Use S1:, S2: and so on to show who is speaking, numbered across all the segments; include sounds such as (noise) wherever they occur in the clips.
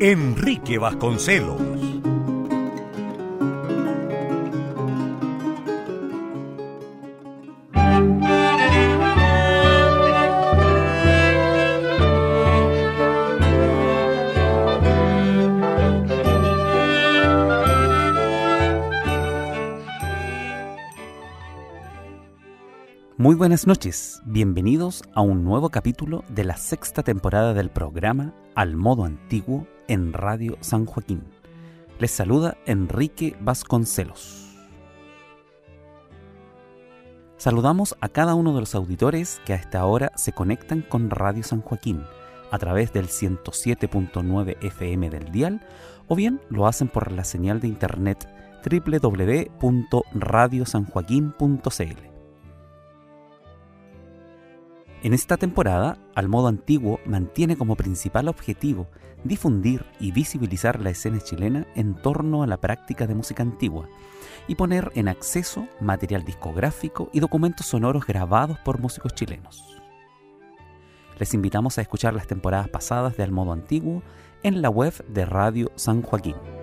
S1: Enrique Vasconcelos.
S2: Muy buenas noches, bienvenidos a un nuevo capítulo de la sexta temporada del programa Al modo antiguo en Radio San Joaquín. Les saluda Enrique Vasconcelos. Saludamos a cada uno de los auditores que a esta hora se conectan con Radio San Joaquín a través del 107.9 FM del dial o bien lo hacen por la señal de internet www.radiosanjoaquín.cl. En esta temporada, Al Modo Antiguo mantiene como principal objetivo difundir y visibilizar la escena chilena en torno a la práctica de música antigua y poner en acceso material discográfico y documentos sonoros grabados por músicos chilenos. Les invitamos a escuchar las temporadas pasadas de Al Modo Antiguo en la web de Radio San Joaquín.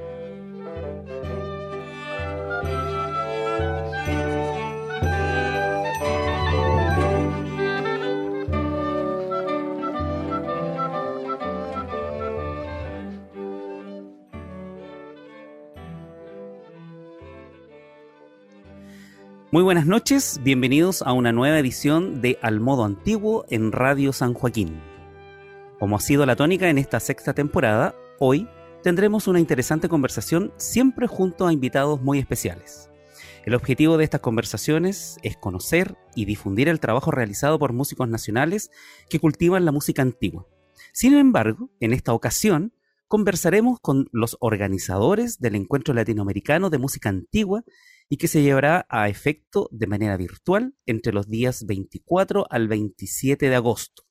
S2: Muy buenas noches, bienvenidos a una nueva edición de Al Modo Antiguo en Radio San Joaquín. Como ha sido la tónica en esta sexta temporada, hoy tendremos una interesante conversación siempre junto a invitados muy especiales. El objetivo de estas conversaciones es conocer y difundir el trabajo realizado por músicos nacionales que cultivan la música antigua. Sin embargo, en esta ocasión conversaremos con los organizadores del Encuentro Latinoamericano de Música Antigua y que se llevará a efecto de manera virtual entre los días 24 al 27 de agosto.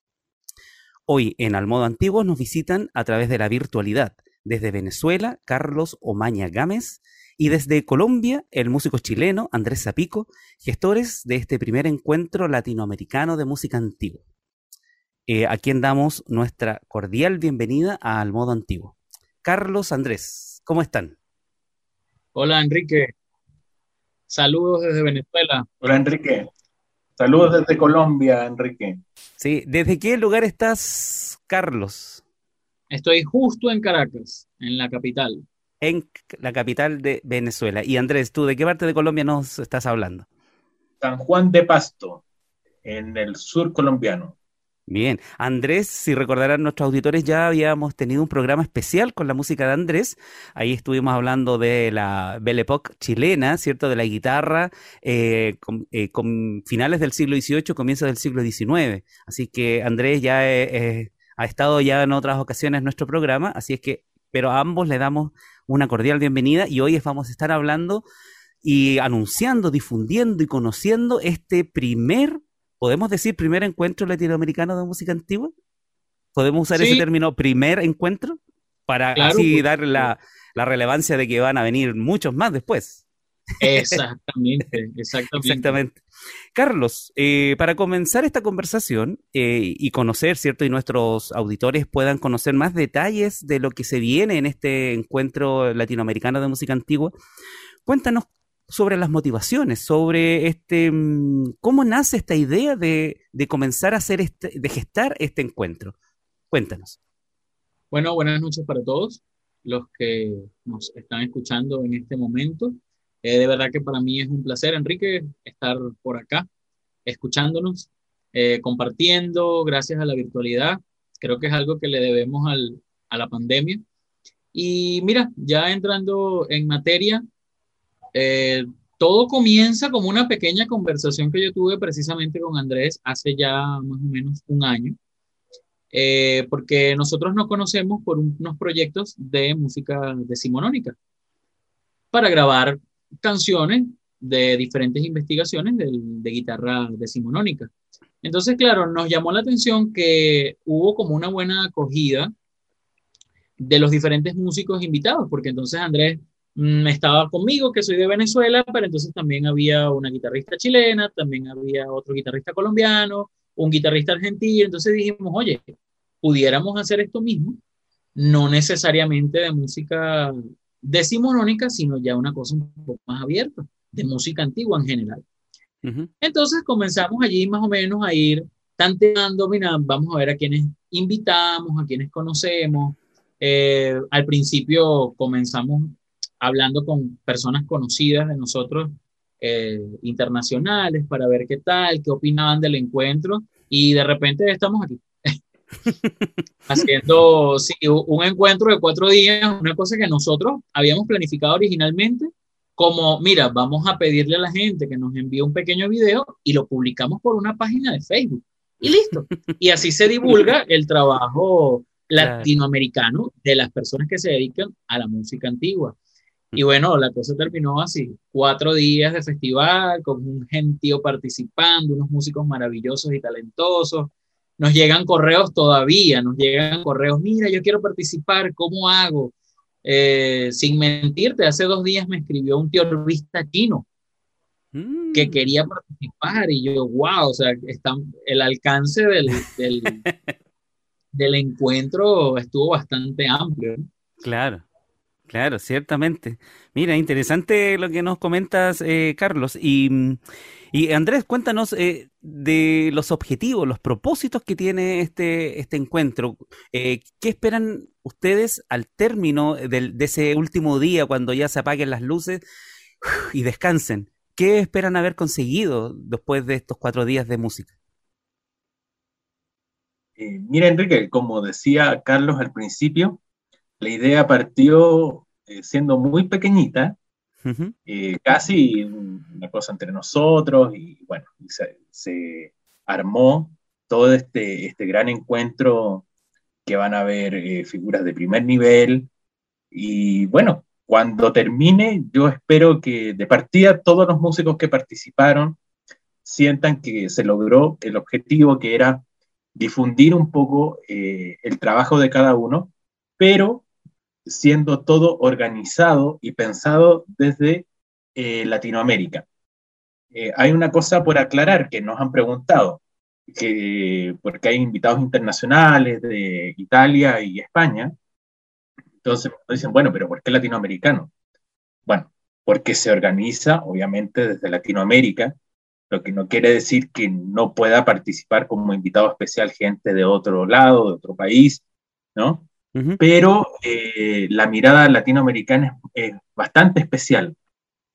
S2: Hoy en Almodo Antiguo nos visitan a través de la virtualidad desde Venezuela Carlos Omaña Gámez y desde Colombia el músico chileno Andrés Zapico, gestores de este primer encuentro latinoamericano de música antigua. Eh, a quien damos nuestra cordial bienvenida a Almodo Antiguo. Carlos Andrés, ¿cómo están?
S3: Hola Enrique, Saludos desde Venezuela.
S4: Hola, Enrique. Saludos desde Colombia, Enrique.
S2: Sí, ¿desde qué lugar estás, Carlos?
S3: Estoy justo en Caracas, en la capital.
S2: En la capital de Venezuela. Y Andrés, ¿tú de qué parte de Colombia nos estás hablando?
S4: San Juan de Pasto, en el sur colombiano.
S2: Bien, Andrés, si recordarán nuestros auditores, ya habíamos tenido un programa especial con la música de Andrés. Ahí estuvimos hablando de la Belle Époque chilena, ¿cierto? De la guitarra, eh, eh, con, finales del siglo XVIII, comienzos del siglo XIX. Así que Andrés ya eh, ha estado ya en otras ocasiones en nuestro programa, así es que, pero a ambos le damos una cordial bienvenida y hoy vamos a estar hablando y anunciando, difundiendo y conociendo este primer ¿podemos decir primer encuentro latinoamericano de música antigua? ¿Podemos usar ese término primer encuentro? Para así pues, dar la, relevancia de que van a venir muchos más después.
S3: Exactamente, (laughs) exactamente.
S2: exactamente. Carlos, eh, para comenzar esta conversación eh, y conocer, ¿cierto? Y nuestros auditores puedan conocer más detalles de lo que se viene en este encuentro latinoamericano de música antigua, cuéntanos sobre las motivaciones, sobre este mm, cómo nace esta idea de, comenzar a hacer este, de gestar este encuentro. Cuéntanos.
S3: Bueno, buenas noches para todos los que nos están escuchando en este momento. Eh, de verdad que para mí es un placer, Enrique, estar por acá, escuchándonos, eh, compartiendo, gracias a la virtualidad. Creo que es algo que le debemos al, a la pandemia. Y mira, ya entrando en materia, eh, todo comienza como una pequeña conversación que yo tuve precisamente con Andrés hace ya más o menos un año. eh, porque nosotros nos conocemos por unos proyectos de música decimonónica para grabar canciones de diferentes investigaciones de, de guitarra decimonónica. Entonces, claro, nos llamó la atención que hubo como una buena acogida de los diferentes músicos invitados, porque entonces Andrés estaba conmigo, que soy de Venezuela, pero entonces también había una guitarrista chilena, también había otro guitarrista colombiano, un guitarrista argentino, entonces dijimos, oye, pudiéramos hacer esto mismo, no necesariamente de música decimonónica, sino ya una cosa un poco más abierta, de música antigua en general. Entonces comenzamos allí más o menos a ir tanteando, mira, vamos a ver a quienes invitamos, a quienes conocemos. Eh, al principio comenzamos hablando con personas conocidas de nosotros, eh, internacionales, para ver qué tal, qué opinaban del encuentro, y de repente estamos aquí. (laughs) haciendo sí, un encuentro de cuatro días, una cosa que nosotros habíamos planificado originalmente, como, mira, vamos a pedirle a la gente que nos envíe un pequeño video y lo publicamos por una página de Facebook. Y listo. Y así se divulga el trabajo latinoamericano de las personas que se dedican a la música antigua. Y bueno, la cosa terminó así, cuatro días de festival, con un gentío participando, unos músicos maravillosos y talentosos. Nos llegan correos todavía, nos llegan correos, mira, yo quiero participar, ¿cómo hago? Eh, sin mentirte, hace dos días me escribió un teorista chino que mm. quería participar y yo, wow, o sea, está, el alcance del, del, (laughs) del encuentro estuvo bastante amplio.
S2: Claro. Claro, ciertamente. Mira, interesante lo que nos comentas, eh, Carlos. Y, y, Andrés, cuéntanos eh, de los objetivos, los propósitos que tiene este, este encuentro. Eh, ¿Qué esperan ustedes al término de ese último día, cuando ya se apaguen las luces y descansen? ¿Qué esperan haber conseguido después de estos cuatro días de música?
S4: mira, Enrique, como decía Carlos al principio, la idea partió eh, siendo muy pequeñita, eh, casi una cosa entre nosotros, y bueno, se, armó todo este, este gran encuentro que van a haber eh, figuras de primer nivel, y bueno, cuando termine, yo espero que de partida todos los músicos que participaron sientan que se logró el objetivo que era difundir un poco el trabajo de cada uno, pero siendo todo organizado y pensado desde eh, Latinoamérica. Eh, hay una cosa por aclarar que nos han preguntado, que, porque hay invitados internacionales de Italia y España. Entonces dicen, bueno, pero ¿por qué latinoamericano? Bueno, porque se organiza, obviamente, desde Latinoamérica, lo que no quiere decir que no pueda participar como invitado especial gente de otro lado, de otro país, ¿no? Pero eh, la mirada latinoamericana es, bastante especial.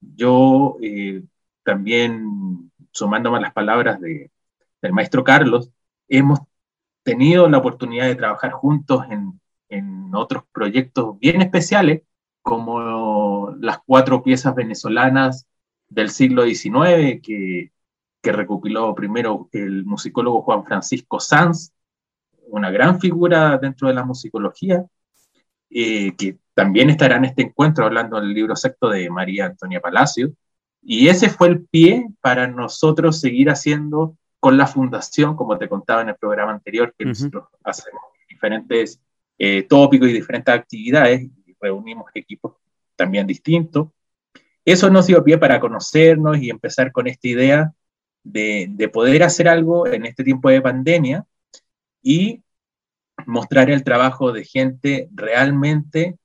S4: Yo eh, también, sumándome a las palabras de, del maestro Carlos, hemos tenido la oportunidad de trabajar juntos en, en otros proyectos bien especiales, como las cuatro piezas venezolanas del siglo XIX que, que recopiló primero el musicólogo Juan Francisco Sanz, una gran figura dentro de la musicología, eh, que también estará en este encuentro hablando del libro sexto de María Antonia Palacio. Y ese fue el pie para nosotros seguir haciendo con la fundación, como te contaba en el programa anterior, que nosotros hacemos diferentes eh, tópicos y diferentes actividades, y reunimos equipos también distintos. Eso nos dio pie para conocernos y empezar con esta idea de, de poder hacer algo en este tiempo de pandemia y mostrar el trabajo de gente realmente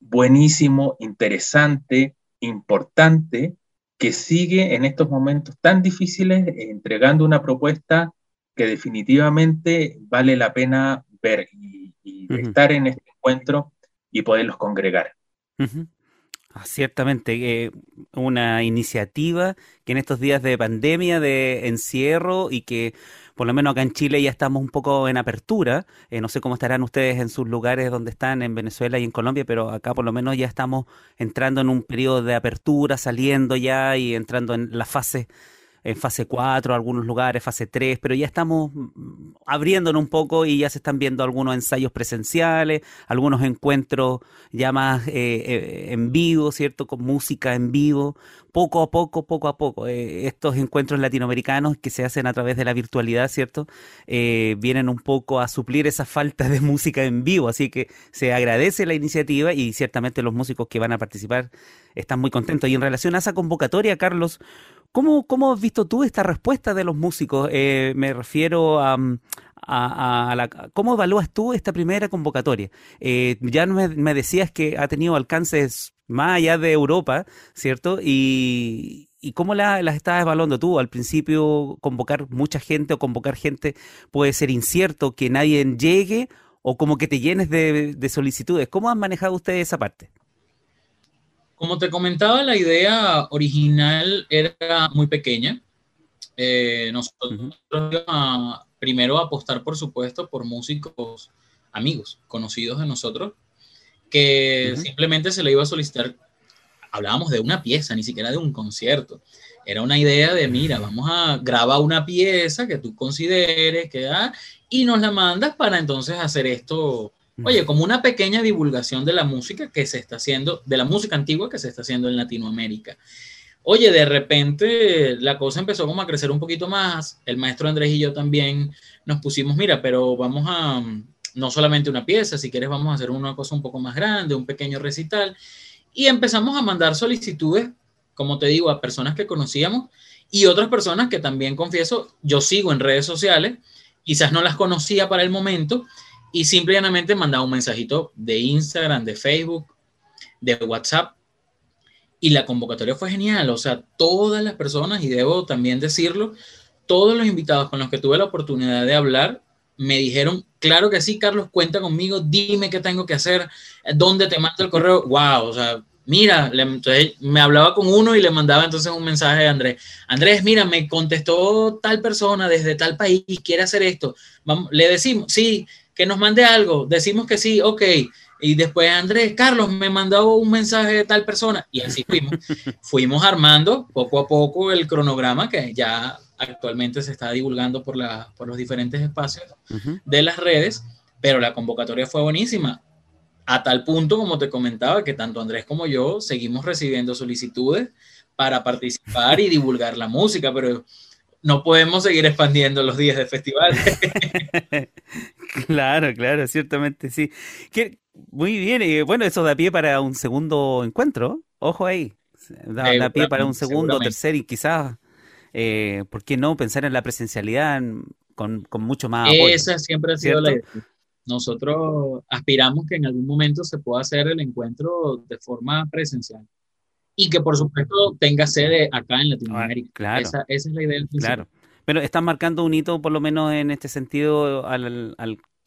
S4: buenísimo, interesante, importante, que sigue en estos momentos tan difíciles entregando una propuesta que definitivamente vale la pena ver y, estar en este encuentro y poderlos congregar.
S2: Ah, ciertamente, eh, una iniciativa que en estos días de pandemia, de encierro y que por lo menos acá en Chile ya estamos un poco en apertura. Eh, no sé cómo estarán ustedes en sus lugares donde están, en Venezuela y en Colombia, pero acá por lo menos ya estamos entrando en un periodo de apertura, saliendo ya y entrando en la fase en fase 4, algunos lugares, fase 3, pero ya estamos mm, abriéndonos un poco y ya se están viendo algunos ensayos presenciales, algunos encuentros ya más eh, eh, en vivo, ¿cierto? Con música en vivo, poco a poco, poco a poco. Eh, estos encuentros latinoamericanos que se hacen a través de la virtualidad, ¿cierto? vienen un poco a suplir esa falta de música en vivo, así que se agradece la iniciativa y ciertamente los músicos que van a participar están muy contentos. Y en relación a esa convocatoria, Carlos, ¿Cómo, ¿Cómo, has visto tú esta respuesta de los músicos? Eh, me refiero mm, a, a, la... ¿Cómo evalúas tú esta primera convocatoria? Eh, ya me, me, decías que ha tenido alcances más allá de Europa, ¿cierto? Y, ¿Y cómo las la estás evaluando tú? Al principio, convocar mucha gente o convocar gente puede ser incierto, que nadie llegue o como que te llenes de, de solicitudes. ¿Cómo han manejado ustedes esa parte?
S3: Como te comentaba, la idea original era muy pequeña. Eh, nosotros íbamos a, primero a apostar, por supuesto, por músicos amigos, conocidos de nosotros, que simplemente se le iba a solicitar, hablábamos de una pieza, ni siquiera de un concierto. Era una idea de, mira, vamos a grabar una pieza que tú consideres, que da, y nos la mandas para entonces hacer esto Oye, como una pequeña divulgación de la música que se está haciendo, de la música antigua que se está haciendo en Latinoamérica. Oye, de repente la cosa empezó como a crecer un poquito más. El maestro Andrés y yo también nos pusimos, mira, pero vamos a, no solamente una pieza, si quieres vamos a hacer una cosa un poco más grande, un pequeño recital. Y empezamos a mandar solicitudes, como te digo, a personas que conocíamos y otras personas que también confieso, yo sigo en redes sociales, quizás no las conocía para el momento, y simplemente mandaba un mensajito de Instagram, de Facebook, de WhatsApp. Y la convocatoria fue genial. O sea, todas las personas, y debo también decirlo, todos los invitados con los que tuve la oportunidad de hablar me dijeron, claro que sí, Carlos, cuenta conmigo, dime qué tengo que hacer, dónde te mando el correo. Wow, o sea, mira, entonces me hablaba con uno y le mandaba entonces un mensaje a Andrés. Andrés, mira, me contestó tal persona desde tal país, quiere hacer esto. Le decimos, sí, que nos mande algo, decimos que sí, ok, y después Andrés, Carlos, me mandó un mensaje de tal persona, y así fuimos, (laughs) fuimos armando poco a poco el cronograma que ya actualmente se está divulgando por, la, por los diferentes espacios de las redes, pero la convocatoria fue buenísima, a tal punto, como te comentaba, que tanto Andrés como yo seguimos recibiendo solicitudes para participar y divulgar la música, pero no podemos seguir expandiendo los días de festival. (laughs)
S2: claro, claro, ciertamente sí. muy bien, y bueno, eso da pie para un segundo encuentro, ojo ahí, da, eh, pie para un segundo, tercer y quizás, eh, ¿por qué no pensar en la presencialidad con, mucho más
S3: apoyo? Esa siempre ha sido la idea. Nosotros aspiramos que en algún momento se pueda hacer el encuentro de forma presencial y que por supuesto tenga sede acá en Latinoamérica.
S2: claro.
S3: Esa, es la idea del
S2: Claro. Pero están marcando un hito, por lo menos en este sentido, al,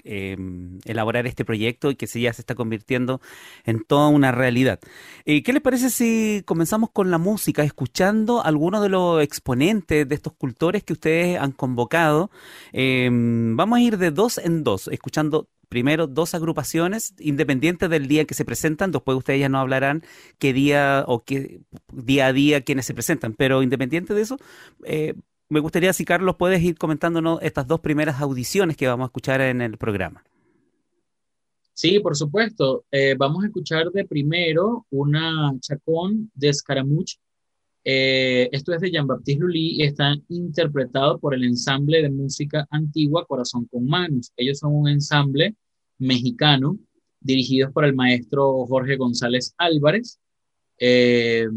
S2: eh, elaborar este proyecto y que ya se está convirtiendo en toda una realidad. Eh, ¿Qué les parece si comenzamos con la música, escuchando algunos de los exponentes de estos cultores que ustedes han convocado? Eh, vamos a ir de dos en dos, escuchando primero dos agrupaciones independientes del día que se presentan, después ustedes ya no hablarán qué día o qué día a día quienes se presentan, pero independiente de eso, eh, me gustaría si Carlos puedes ir comentándonos estas dos primeras audiciones que vamos a escuchar en el programa.
S3: Sí, por supuesto. Eh, vamos a escuchar de primero una chacón de Escaramuch. Eh, esto es de Jean-Baptiste Lully y está interpretado por el ensamble de música antigua Corazón con Manos. Ellos son un ensamble mexicano, dirigidos por el maestro Jorge González Álvarez. Eh,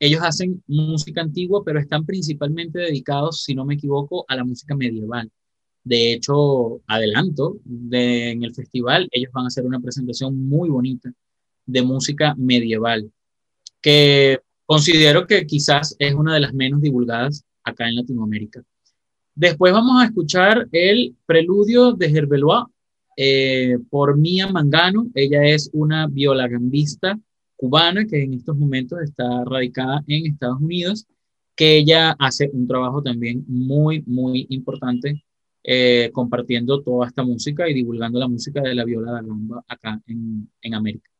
S3: ellos hacen música antigua, pero están principalmente dedicados, si no me equivoco, a la música medieval. De hecho, adelanto, en el festival ellos van a hacer una presentación muy bonita de música medieval, que considero que quizás es una de las menos divulgadas acá en Latinoamérica. Después vamos a escuchar el preludio de Gerbelois eh, por Mía Mangano. Ella es una violagambista cubana que en estos momentos está radicada en Estados Unidos, que ella hace un trabajo también muy, muy importante eh, compartiendo toda esta música y divulgando la música de la viola da gamba acá en, en América.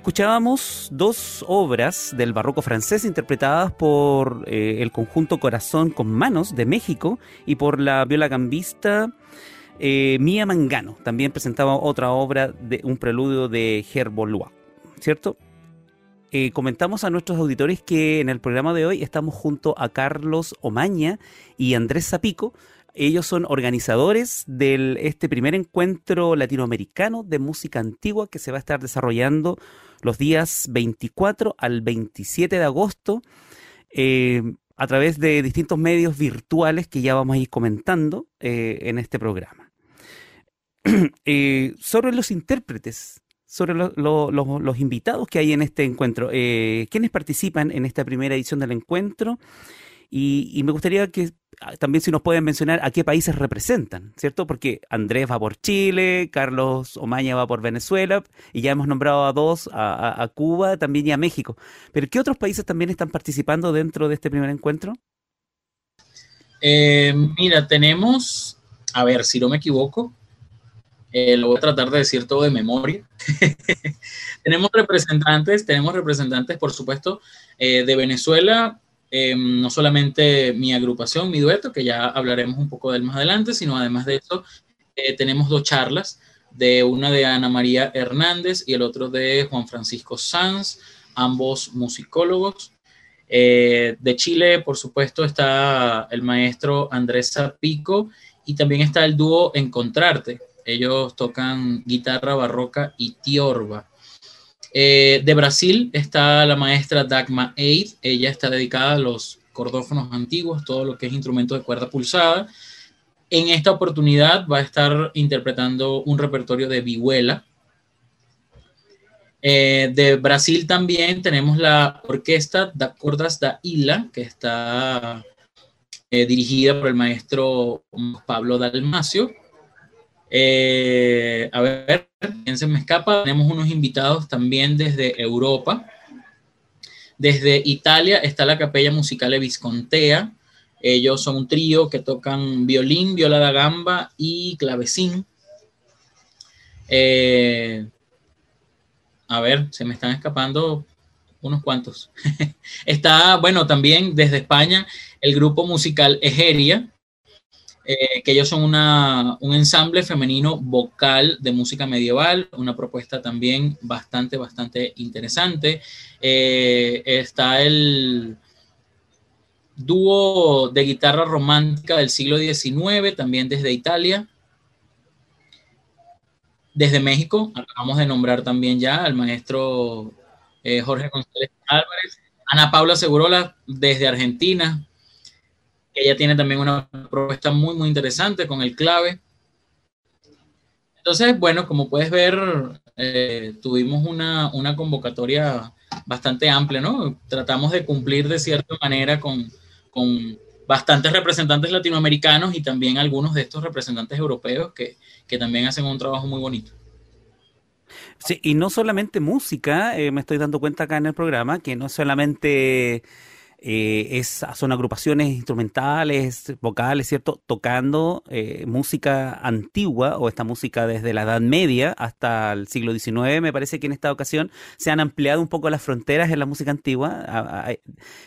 S2: Escuchábamos dos obras del barroco francés interpretadas por eh, el conjunto Corazón con Manos de México y por la viola gambista eh, Mía Mangano. También presentaba otra obra de un preludio de Herbolois, ¿cierto? Eh, comentamos a nuestros auditores que en el programa de hoy estamos junto a Carlos Omaña y Andrés Zapico, ellos son organizadores de este primer encuentro latinoamericano de música antigua que se va a estar desarrollando los días 24 al 27 de agosto eh, a través de distintos medios virtuales que ya vamos a ir comentando eh, en este programa. (clears throat) Eh, sobre los intérpretes, sobre los invitados que hay en este encuentro, ¿quiénes participan en esta primera edición del encuentro? Y, me gustaría que ah, también si nos pueden mencionar a qué países representan, ¿cierto? Porque Andrés va por Chile, Carlos Omaña va por Venezuela, y ya hemos nombrado a dos, a, Cuba también y a México. Pero ¿qué otros países también están participando dentro de este primer encuentro?
S3: Eh, mira, tenemos, a ver, si no me equivoco, eh, lo voy a tratar de decir todo de memoria. (laughs) tenemos representantes, tenemos representantes, por supuesto, eh, de Venezuela, Em, no solamente mi agrupación, mi dueto, que ya hablaremos un poco de él más adelante, sino además de eso, eh, tenemos dos charlas, de una de Ana María Hernández y el otro de Juan Francisco Sanz, ambos musicólogos. Eh, de Chile, por supuesto, está el maestro Andrés Zapico y también está el dúo Encontrarte. Ellos tocan guitarra barroca y tiorba. Eh, de Brasil está la maestra Dagma Eid. Ella está dedicada a los cordófonos antiguos, todo lo que es instrumento de cuerda pulsada. En esta oportunidad va a estar interpretando un repertorio de vihuela. Eh, de Brasil también tenemos la orquesta da Cordas da Ilha, que está eh, dirigida por el maestro Pablo Dalmacio. Eh, a ver, ¿quién se me escapa? Tenemos unos invitados también desde Europa. Desde Italia está la Capella Musicale Viscontea. Ellos son un trío que tocan violín, viola da gamba y clavecín. Eh, a ver, se me están escapando unos cuantos. (laughs) está, bueno, también desde España el grupo musical Egeria, eh, que ellos son un ensamble femenino vocal de música medieval, una propuesta también bastante, bastante interesante. Eh, está el dúo de guitarra romántica del siglo XIX, también desde Italia. Desde México, acabamos de nombrar también ya al maestro eh, Jorge González Álvarez. Ana Paula Segurola desde Argentina, ella tiene también una propuesta muy, muy interesante con el clave. Entonces, bueno, como puedes ver, eh, tuvimos una, una, convocatoria bastante amplia, ¿no? Tratamos de cumplir de cierta manera con, con bastantes representantes latinoamericanos y también algunos de estos representantes europeos que, que también hacen un trabajo muy bonito.
S2: Sí, y no solamente música, eh, me estoy dando cuenta acá en el programa, que no solamente eh, es, son agrupaciones instrumentales, vocales, ¿cierto? Tocando eh, música antigua o esta música desde la Edad Media hasta el siglo XIX. Me parece que en esta ocasión se han ampliado un poco las fronteras en la música antigua.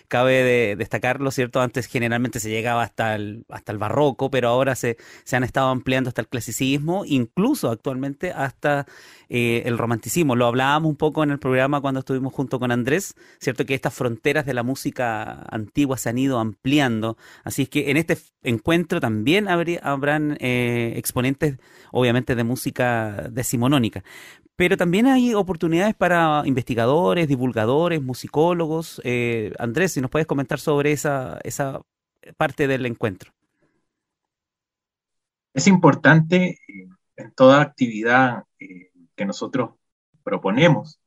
S2: cabe destacarlo, ¿cierto? Antes generalmente se llegaba hasta el, hasta el barroco, pero ahora se, se han estado ampliando hasta el clasicismo, incluso actualmente hasta eh, el romanticismo. Lo hablábamos un poco en el programa cuando estuvimos junto con Andrés, ¿cierto? Que estas fronteras de la música antigua se han ido ampliando. Así es que en este encuentro también habría, habrán eh, exponentes, obviamente, de música decimonónica. Pero también hay oportunidades para investigadores, divulgadores, musicólogos. Eh, Andrés, si nos puedes comentar sobre esa, esa parte del encuentro.
S4: Es importante en toda actividad que nosotros proponemos,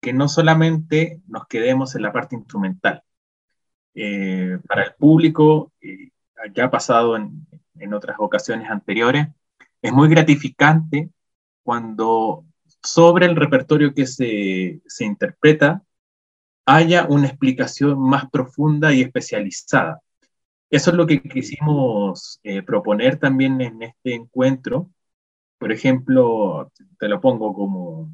S4: que no solamente nos quedemos en la parte instrumental. Eh, para el público, eh, ya ha pasado en, en otras ocasiones anteriores, es muy gratificante cuando sobre el repertorio que se, se interpreta haya una explicación más profunda y especializada. Eso es lo que quisimos eh, proponer también en este encuentro, por ejemplo, te lo pongo como,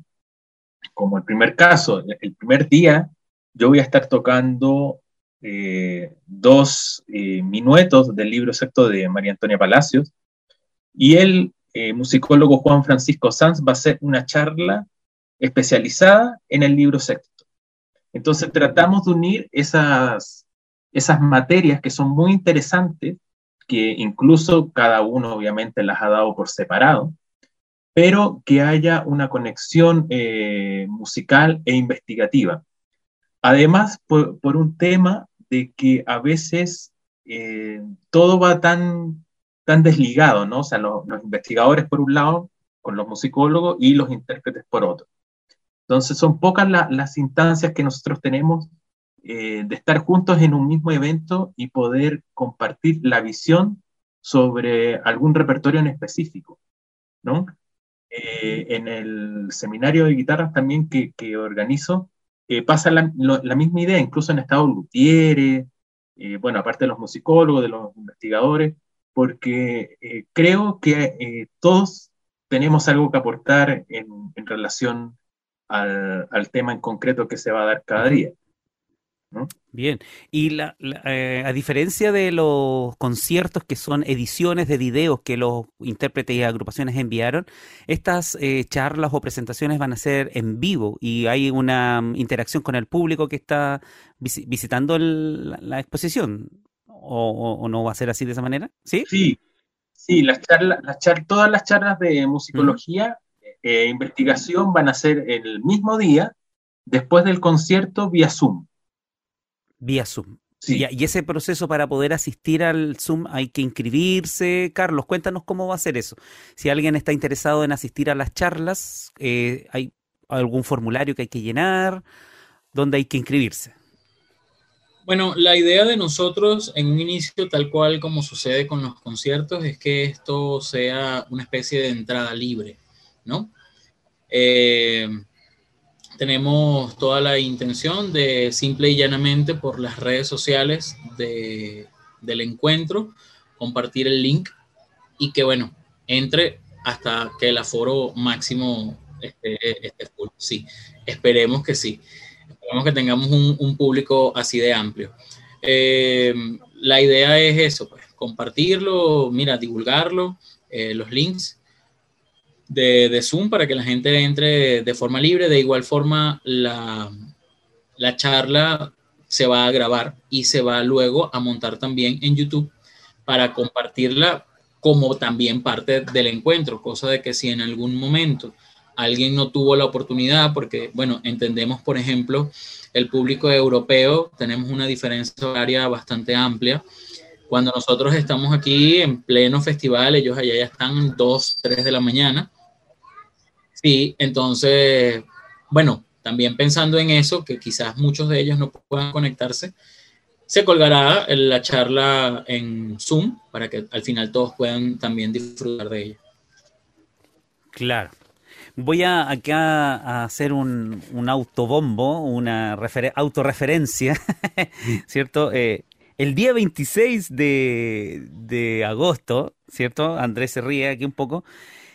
S4: como el primer caso, el primer día yo voy a estar tocando eh, dos eh, minuetos del libro sexto de María Antonia Palacios y el eh, musicólogo Juan Francisco Sanz va a hacer una charla especializada en el libro sexto. Entonces tratamos de unir esas, esas materias que son muy interesantes, que incluso cada uno obviamente las ha dado por separado, pero que haya una conexión musical e investigativa. Además, por, un tema de que a veces eh, todo va tan, tan desligado, ¿no? O sea, los, investigadores por un lado, con los musicólogos y los intérpretes por otro. Entonces, son pocas las instancias que nosotros tenemos eh, de estar juntos en un mismo evento y poder compartir la visión sobre algún repertorio en específico, ¿no? Eh, en el seminario de guitarras también que, que organizo, eh, pasa la, misma idea, incluso en Estado Gutiérrez, eh, bueno, aparte de los musicólogos, de los investigadores, porque eh, creo que todos tenemos algo que aportar en, relación al, tema en concreto que se va a dar cada día.
S2: Bien, y la, eh, a diferencia de los conciertos que son ediciones de videos que los intérpretes y agrupaciones enviaron, estas eh, charlas o presentaciones van a ser en vivo y hay una mm, interacción con el público que está visitando la, exposición. O, no va a ser así de esa manera? Sí,
S4: sí, sí las charlas, las todas las charlas de musicología e investigación van a ser el mismo día después del concierto vía Zoom.
S2: Vía Zoom. Y, ese proceso para poder asistir al Zoom hay que inscribirse. Carlos, cuéntanos cómo va a ser eso. Si alguien está interesado en asistir a las charlas, eh, ¿hay algún formulario que hay que llenar? ¿Dónde hay que inscribirse?
S3: Bueno, la idea de nosotros en un inicio, tal cual como sucede con los conciertos, es que esto sea una especie de entrada libre, ¿no? Eh, tenemos toda la intención de simple y llanamente por las redes sociales del encuentro compartir el link y que bueno, entre hasta que el aforo máximo esté, full. Sí, esperemos que sí. Esperemos que tengamos un, público así de amplio. Eh, la idea es eso, pues, compartirlo, mira, divulgarlo, eh, los links de, Zoom para que la gente entre de forma libre. De igual forma, la, la charla se va a grabar y se va luego a montar también en YouTube para compartirla como también parte del encuentro, cosa de que si en algún momento alguien no tuvo la oportunidad, porque, bueno, entendemos, por ejemplo, el público europeo, tenemos una diferencia horaria bastante amplia. Cuando nosotros estamos aquí en pleno festival, ellos allá ya están 2, 3 de la mañana. Sí, entonces, bueno, también pensando en eso, que quizás muchos de ellos no puedan conectarse, se colgará la charla en Zoom para que al final todos puedan también disfrutar de ella.
S2: Claro. Voy a acá a hacer un, autobombo, una autorreferencia, (laughs) ¿cierto? Eh, el día 26 de, de agosto, ¿cierto? Andrés se ríe aquí un poco.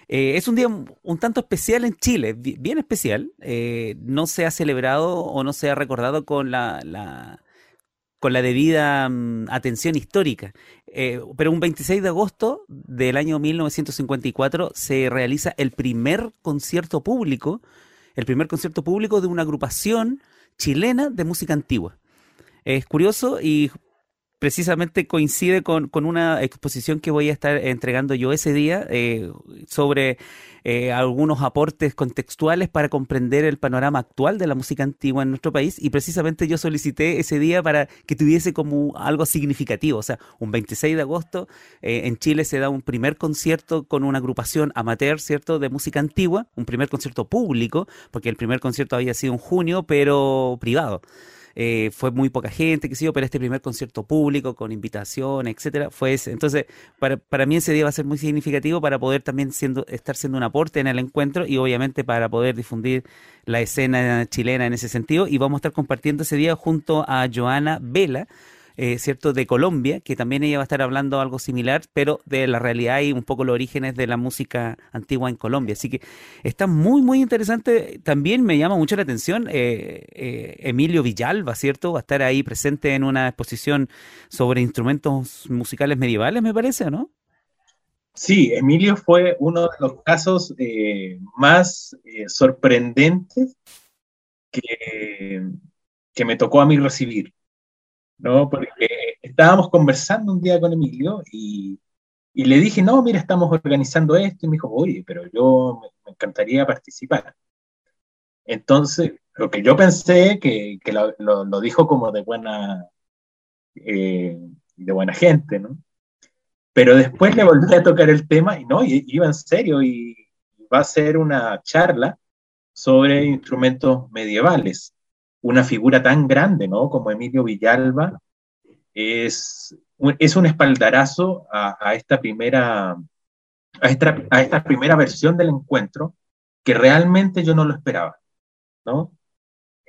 S2: Eh, es un día un tanto especial en Chile, bien especial. Eh, no se ha celebrado o no se ha recordado con la, con la debida mm, atención histórica. Eh, pero un 26 de agosto del año 1954 se realiza el primer concierto público, el primer concierto público de una agrupación chilena de música antigua. Es curioso y precisamente coincide con, una exposición que voy a estar entregando yo ese día eh, sobre eh, algunos aportes contextuales para comprender el panorama actual de la música antigua en nuestro país y precisamente yo solicité ese día para que tuviese como algo significativo, o sea, un 26 de agosto eh, en Chile se da un primer concierto con una agrupación amateur, ¿cierto?, de música antigua, un primer concierto público, porque el primer concierto había sido en junio, pero privado. Eh, fue muy poca gente, que sé yo, pero este primer concierto público con invitación, etcétera, fue ese. Entonces, para, para mí ese día va a ser muy significativo para poder también siendo, estar siendo un aporte en el encuentro y obviamente para poder difundir la escena chilena en ese sentido. Y vamos a estar compartiendo ese día junto a Joana Vela. Eh, ¿cierto?, de Colombia, que también ella va a estar hablando algo similar, pero de la realidad y un poco los orígenes de la música antigua en Colombia. Así que está muy, muy interesante. También me llama mucho la atención eh, eh, Emilio Villalba, ¿cierto? Va a estar ahí presente en una exposición sobre instrumentos musicales medievales, me parece, ¿no?
S4: Sí, Emilio fue uno de los casos más sorprendentes que, que me tocó a mí recibir. ¿No? Porque estábamos conversando un día con Emilio y, y, le dije, no, mira, estamos organizando esto, y me dijo, oye, pero yo me, encantaría participar. Entonces, lo que yo pensé, que, que lo, lo, dijo como de buena, eh, de buena gente, ¿no? Pero después le volví a tocar el tema y no, iba en serio y va a ser una charla sobre instrumentos medievales una figura tan grande, ¿no? Como Emilio Villalba, es, es un espaldarazo a, esta primera, a esta, a esta primera versión del encuentro que realmente yo no lo esperaba, ¿no?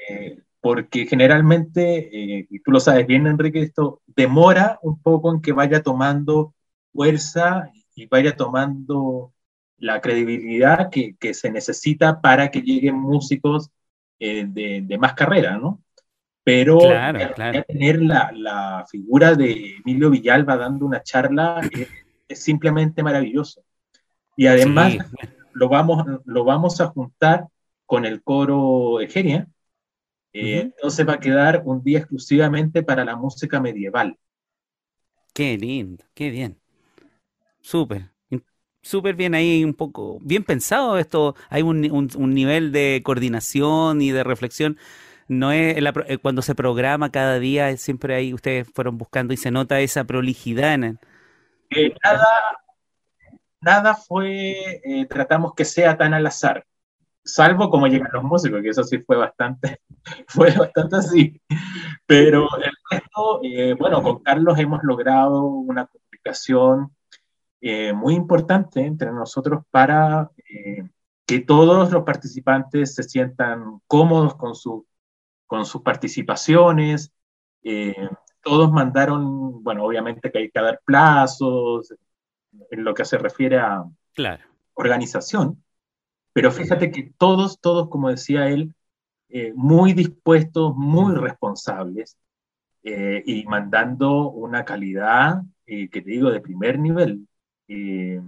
S4: Eh, porque generalmente, eh, y tú lo sabes bien, Enrique, esto demora un poco en que vaya tomando fuerza y vaya tomando la credibilidad que, que se necesita para que lleguen músicos eh, de, más carrera, ¿no? Pero tener la, la, figura de Emilio Villalba dando una charla es, simplemente maravilloso. Y además lo, vamos, lo vamos a juntar con el coro Egeria. Eh, entonces va a quedar un día exclusivamente para la música medieval.
S2: Qué lindo, qué bien. Súper súper bien ahí, un poco bien pensado esto. Hay un, un, nivel de coordinación y de reflexión. No es eh, cuando se programa cada día, siempre ahí ustedes fueron buscando y se nota esa prolijidad en
S4: eh, nada, nada fue, eh, tratamos que sea tan al azar, salvo como llegan los músicos, que eso sí fue bastante, (laughs) fue bastante así. Pero el resto, bueno, con Carlos hemos logrado una comunicación eh, muy importante entre nosotros para eh, que todos los participantes se sientan cómodos con, su, con sus participaciones. Eh, todos mandaron, bueno, obviamente que hay que dar plazos en lo que se refiere a organización, pero fíjate que todos, todos, como decía él, muy dispuestos, muy responsables y mandando una calidad, que te digo, de primer nivel. Eh,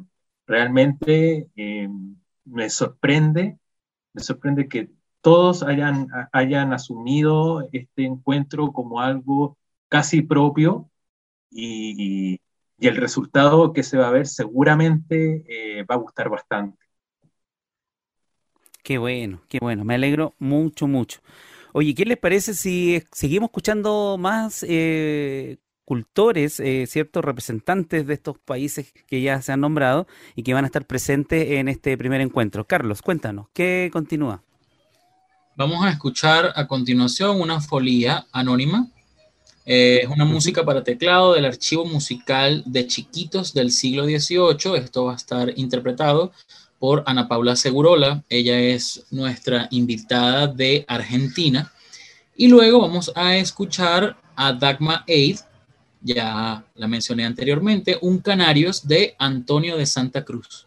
S4: realmente eh, me sorprende, me sorprende que todos hayan, hayan asumido este encuentro como algo casi propio y, el resultado que se va a ver seguramente eh, va a gustar bastante.
S2: Qué bueno, qué bueno, me alegro mucho, mucho. Oye, ¿qué les parece si seguimos escuchando más cultores, eh, ciertos representantes de estos países que ya se han nombrado y que van a estar presentes en este primer encuentro. Carlos, cuéntanos, ¿qué continúa?
S3: Vamos a escuchar a continuación una folía anónima. Eh, es una música para teclado del archivo musical de chiquitos del siglo XVIII. Esto va a estar interpretado por Ana Paula Segurola. Ella es nuestra invitada de Argentina. Y luego vamos a escuchar a Dagma Eid, ya la mencioné anteriormente, un Canarios de Antonio de Santa Cruz.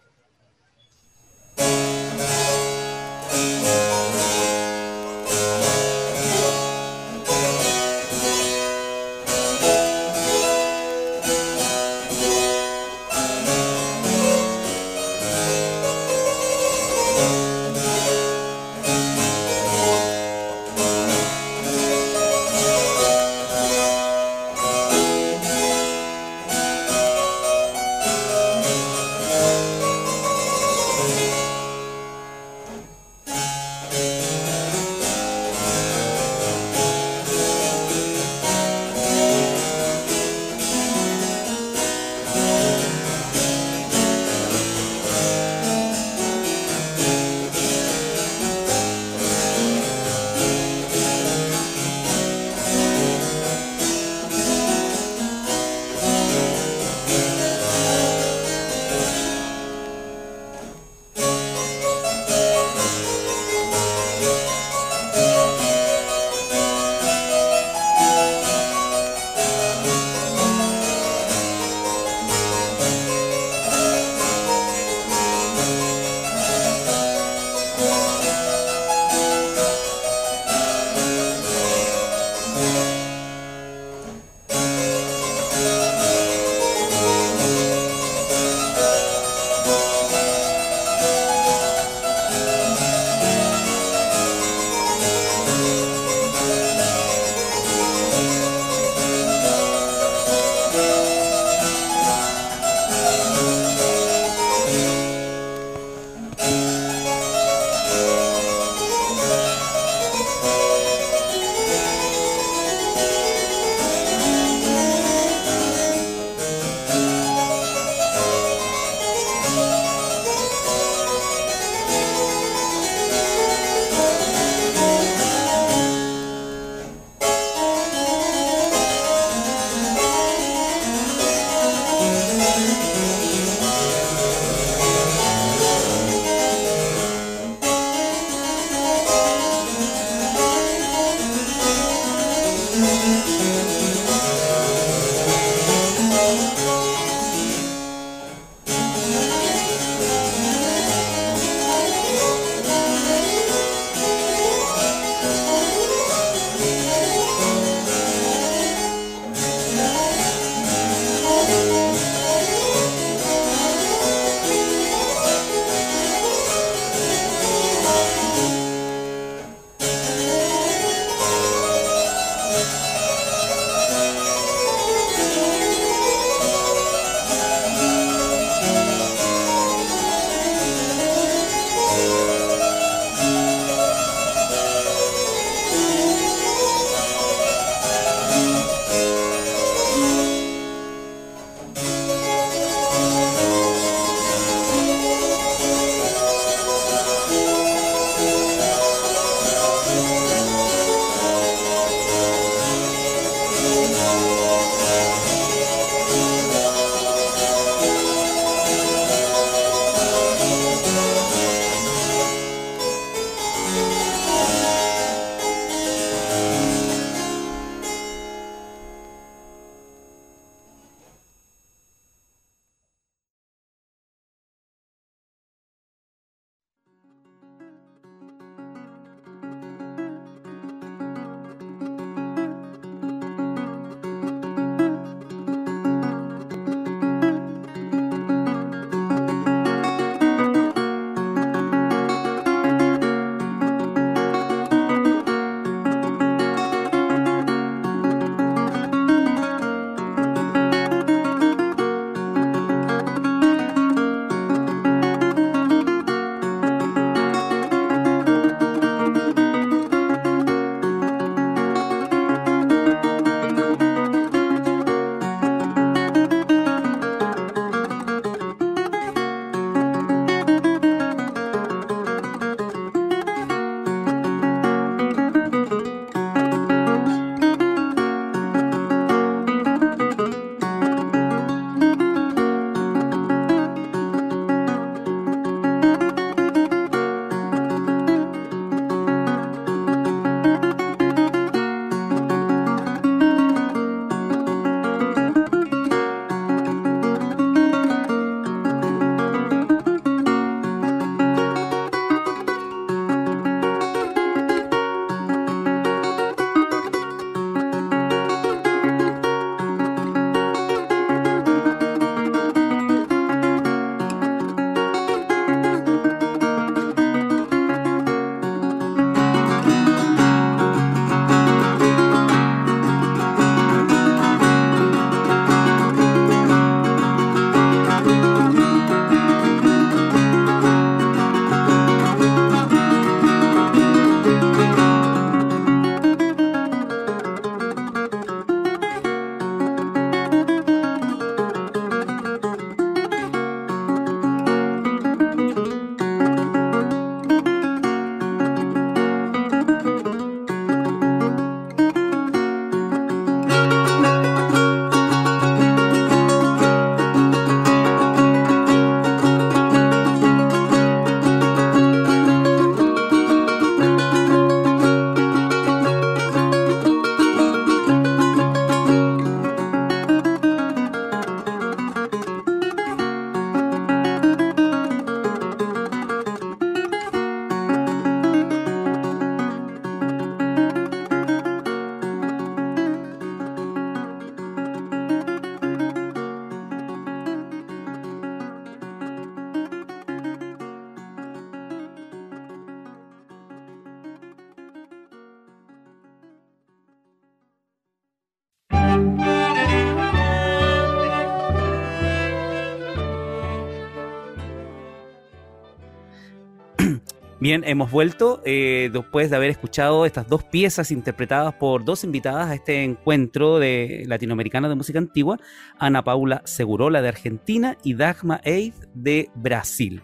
S2: Bien, hemos vuelto eh, después de haber escuchado estas dos piezas interpretadas por dos invitadas a este encuentro de latinoamericano de música antigua, Ana Paula Segurola de Argentina y Dagma Eid de Brasil.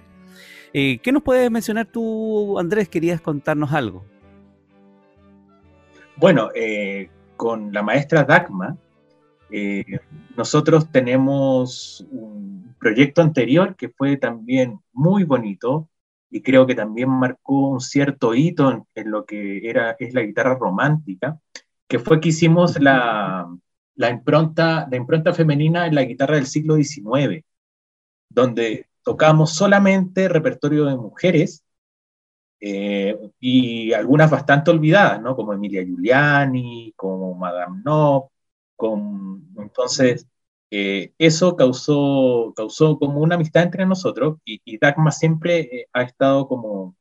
S2: Eh, ¿Qué nos puedes mencionar tú, Andrés? ¿Querías contarnos algo?
S4: Bueno, eh, con la maestra Dagma, nosotros tenemos un proyecto anterior que fue también muy bonito, y creo que también marcó un cierto hito en, lo que era, es la guitarra romántica, que fue que hicimos la, la, impronta, la impronta femenina en la guitarra del siglo XIX, donde tocamos solamente repertorio de mujeres eh, y algunas bastante olvidadas, ¿no? Como Emilia Giuliani, como Madame Nob, con, entonces eh, eso causó, causó como una amistad entre nosotros y, Dagma siempre eh, ha estado como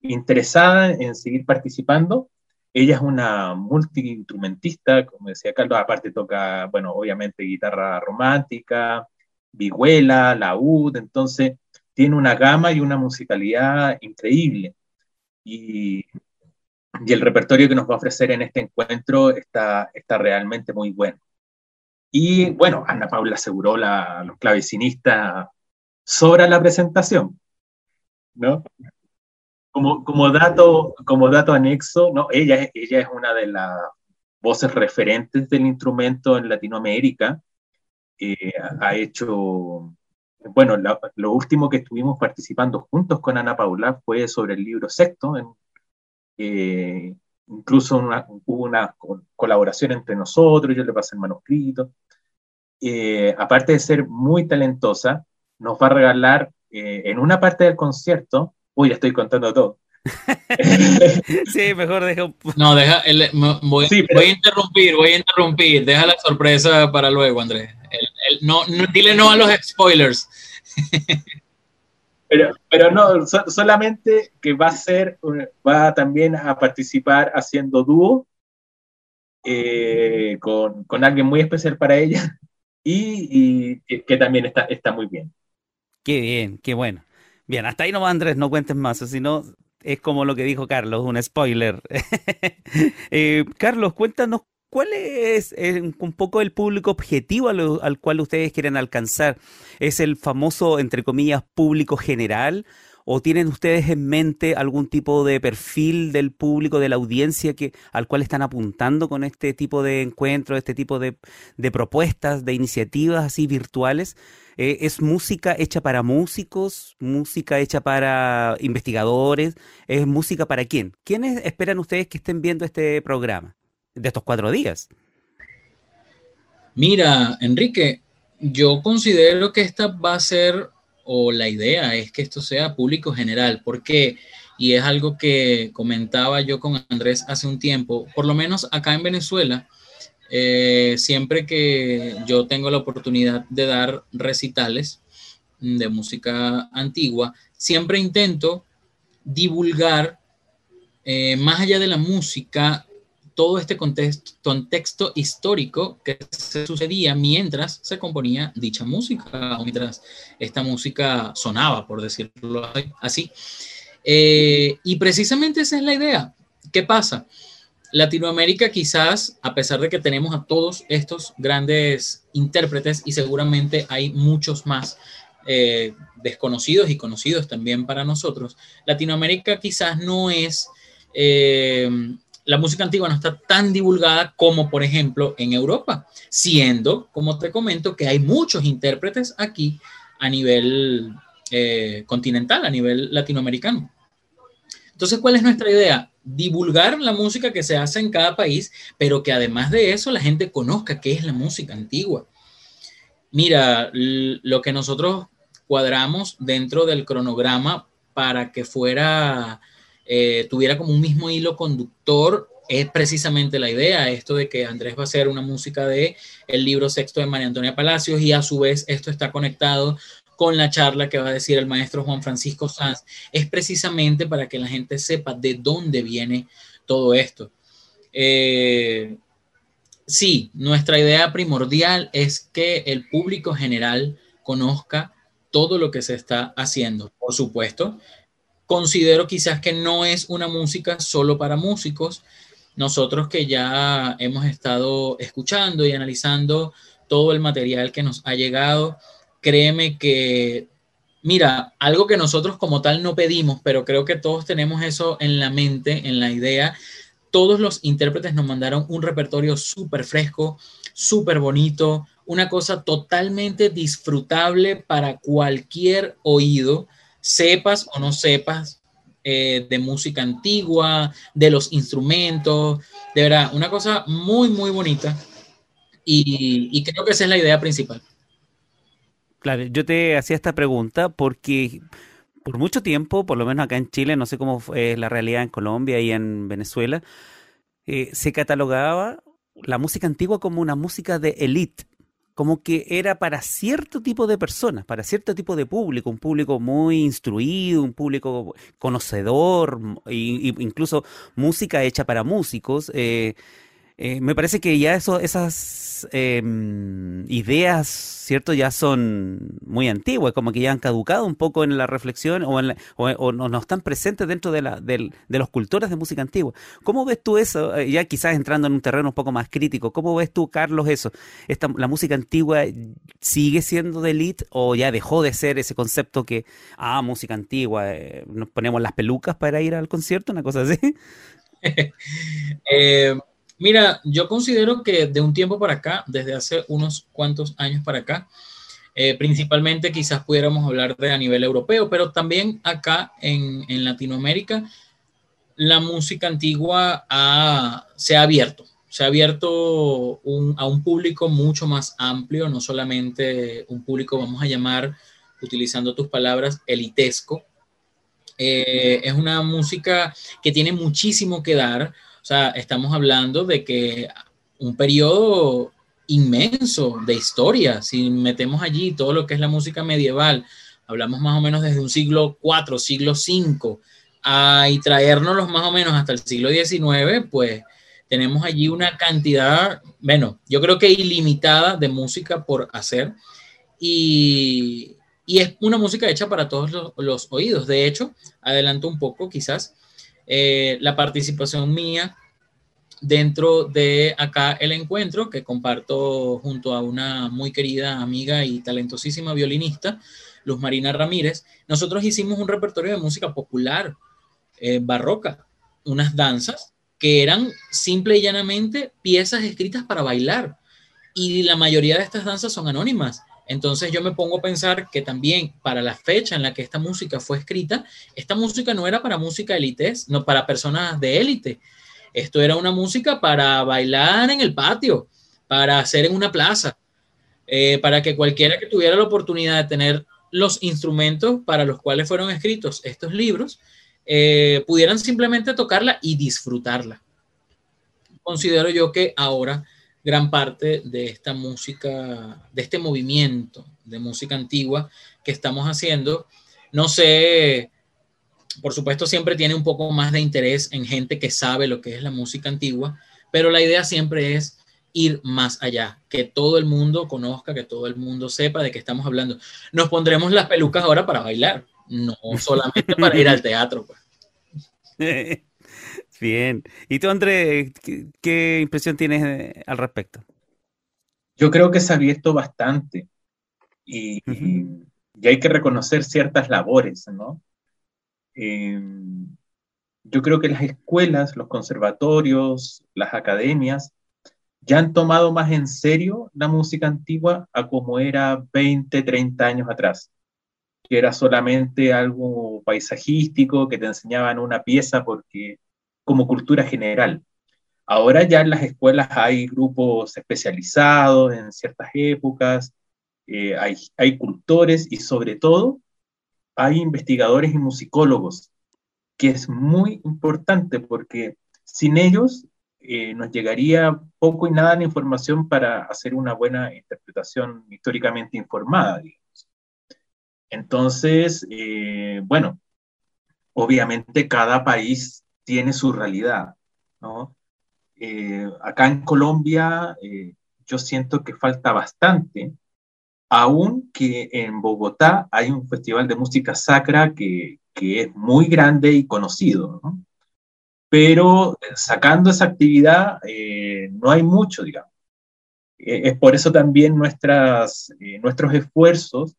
S4: interesada en seguir participando. Ella es una multiinstrumentista, como decía Carlos, aparte toca, bueno, obviamente guitarra romántica, vihuela, laúd, entonces tiene una gama y una musicalidad increíble. Y, y el repertorio que nos va a ofrecer en este encuentro está, está realmente muy bueno. Y bueno, Ana Paula aseguró la, los clavecinistas sobra la presentación, ¿no? Como, como, dato, como dato anexo, ¿no? ella, ella es una de las voces referentes del instrumento en Latinoamérica. Ha hecho, bueno, lo último que estuvimos participando juntos con Ana Paula fue sobre el libro sexto, en, eh, incluso hubo una colaboración entre nosotros, yo le pasé el manuscrito. Eh, aparte de ser muy talentosa, nos va a regalar eh, en una parte del concierto, uy, ya estoy contando todo. (laughs)
S2: sí, mejor deja
S3: No, deja, voy, a interrumpir, voy a interrumpir, deja la sorpresa para luego, Andrés. no, dile no a los spoilers. (laughs)
S4: Pero, pero no, solamente que va a ser, va también a participar haciendo dúo eh, con, con, alguien muy especial para ella (laughs) y, que, también está, está muy bien.
S2: Qué bien, qué bueno. Bien, hasta ahí nomás Andrés, no cuentes más, si no es como lo que dijo Carlos, un spoiler. (laughs) Eh, Carlos, cuéntanos ¿Cuál es un poco el público objetivo al, cual ustedes quieren alcanzar? ¿Es el famoso, entre comillas, público general? ¿O tienen ustedes en mente algún tipo de perfil del público, de la audiencia que, al cual están apuntando con este tipo de encuentros, este tipo de, propuestas, de iniciativas así virtuales? Eh, ¿Es música hecha para músicos? ¿Música hecha para investigadores? ¿Es música para quién? ¿Quiénes esperan ustedes que estén viendo este programa? De estos cuatro días.
S3: Mira, Enrique, yo considero que esta va a ser, o la idea es que esto sea público general, porque, y es algo que comentaba yo con Andrés hace un tiempo, por lo menos acá en Venezuela, eh, siempre que yo tengo la oportunidad de dar recitales de música antigua, siempre intento divulgar, eh, más allá de la música, todo este contexto, histórico que se sucedía mientras se componía dicha música, mientras esta música sonaba, por decirlo así. Eh, y precisamente esa es la idea. ¿Qué pasa? Latinoamérica quizás, a pesar de que tenemos a todos estos grandes intérpretes y seguramente hay muchos más eh, desconocidos y conocidos también para nosotros, Latinoamérica quizás no es eh, la música antigua no está tan divulgada como, por ejemplo, en Europa, siendo, como te comento, que hay muchos intérpretes aquí a nivel eh, continental, a nivel latinoamericano. Entonces, ¿cuál es nuestra idea? Divulgar la música que se hace en cada país, pero que además de eso la gente conozca qué es la música antigua. Mira, lo que nosotros cuadramos dentro del cronograma para que fuera eh, tuviera como un mismo hilo conductor es precisamente la idea, esto de que Andrés va a hacer una música de el libro sexto de María Antonia Palacios y a su vez esto está conectado con la charla que va a decir el maestro Juan Francisco Sanz, es precisamente para que la gente sepa de dónde viene todo esto. Eh, sí, nuestra idea primordial es que el público general conozca todo lo que se está haciendo. Por supuesto, considero quizás que no es una música solo para músicos. Nosotros que ya hemos estado escuchando y analizando todo el material que nos ha llegado, créeme que, mira, algo que nosotros como tal no pedimos, pero creo que todos tenemos eso en la mente, en la idea. Todos los intérpretes nos mandaron un repertorio súper fresco, súper bonito, una cosa totalmente disfrutable para cualquier oído, sepas o no sepas eh, de música antigua, de los instrumentos, de verdad, una cosa muy, muy bonita. Y, creo que esa es la idea principal.
S2: Claro, yo te hacía esta pregunta porque por mucho tiempo, por lo menos acá en Chile, no sé cómo fue la realidad en Colombia y en Venezuela, eh, se catalogaba la música antigua como una música de elite, como que era para cierto tipo de personas, para cierto tipo de público, un público muy instruido, un público conocedor, e incluso música hecha para músicos. Eh, eh, me parece que ya eso, esas em, ideas, ¿cierto? Ya son muy antiguas, como que ya han caducado un poco en la reflexión o, no están presentes dentro de, la, de, los cultores de música antigua. ¿Cómo ves tú eso? Eh, ya quizás entrando en un terreno un poco más crítico, ¿cómo ves tú, Carlos, eso? Esta, ¿La música antigua sigue siendo de elite o ya dejó de ser ese concepto que, ah, música antigua, eh, nos ponemos las pelucas para ir al concierto, una cosa así? (laughs)
S3: eh, Mira, yo considero que de un tiempo para acá, desde hace unos cuantos años para acá, eh, principalmente quizás pudiéramos hablar de a nivel europeo, pero también acá en, Latinoamérica, la música antigua se ha abierto, se ha abierto a un público mucho más amplio, no solamente un público, vamos a llamar, utilizando tus palabras, elitesco. Eh, es una música que tiene muchísimo que dar o sea, estamos hablando de que un periodo inmenso de historia, si metemos allí todo lo que es la música medieval, hablamos más o menos desde un siglo IV, siglo V, y traernos más o menos hasta el siglo XIX, pues tenemos allí una cantidad, bueno, yo creo que ilimitada de música por hacer y, y es una música hecha para todos los oídos. De hecho, adelanto un poco quizás, eh, la participación mía dentro de acá el encuentro que comparto junto a una muy querida amiga y talentosísima violinista, Luz Marina Ramírez. Nosotros hicimos un repertorio de música popular, eh, barroca, unas danzas que eran simple y llanamente piezas escritas para bailar. Y la mayoría de estas danzas son anónimas. Entonces yo me pongo a pensar que también para la fecha en la que esta música fue escrita, esta música no era para música élites, no para personas de élite. Esto era una música para bailar en el patio, para hacer en una plaza, eh, para que cualquiera que tuviera la oportunidad de tener los instrumentos para los cuales fueron escritos estos libros, eh, pudieran simplemente tocarla y disfrutarla. Considero yo que ahora gran parte de esta música, de este movimiento de música antigua que estamos haciendo. No sé, por supuesto siempre tiene un poco más de interés en gente que sabe lo que es la música antigua, pero la idea siempre es ir más allá, que todo el mundo conozca, que todo el mundo sepa de qué estamos hablando. Nos pondremos las pelucas ahora para bailar, no solamente para ir al teatro. Pues. (laughs)
S2: Bien. ¿Y tú, André, qué, impresión tienes eh, al respecto?
S4: Yo creo que se ha abierto bastante y, hay que reconocer ciertas labores, ¿no? Em, yo creo que las escuelas, los conservatorios, las academias, ya han tomado más en serio la música antigua a como era 20, 30 años atrás, que era solamente algo paisajístico, que te enseñaban una pieza porque como cultura general. Ahora ya en las escuelas hay grupos especializados en ciertas épocas, eh, hay, cultores y sobre todo hay investigadores y musicólogos, que es muy importante porque sin ellos eh, nos llegaría poco y nada de información para hacer una buena interpretación históricamente informada. Entonces, eh, bueno, obviamente cada país tiene su realidad, ¿no? Eh, acá en Colombia eh, yo siento que falta bastante, aun que en Bogotá hay un festival de música sacra que, que es muy grande y conocido, pero sacando esa actividad eh, no hay mucho, digamos. Eh, es por eso también nuestras, nuestros esfuerzos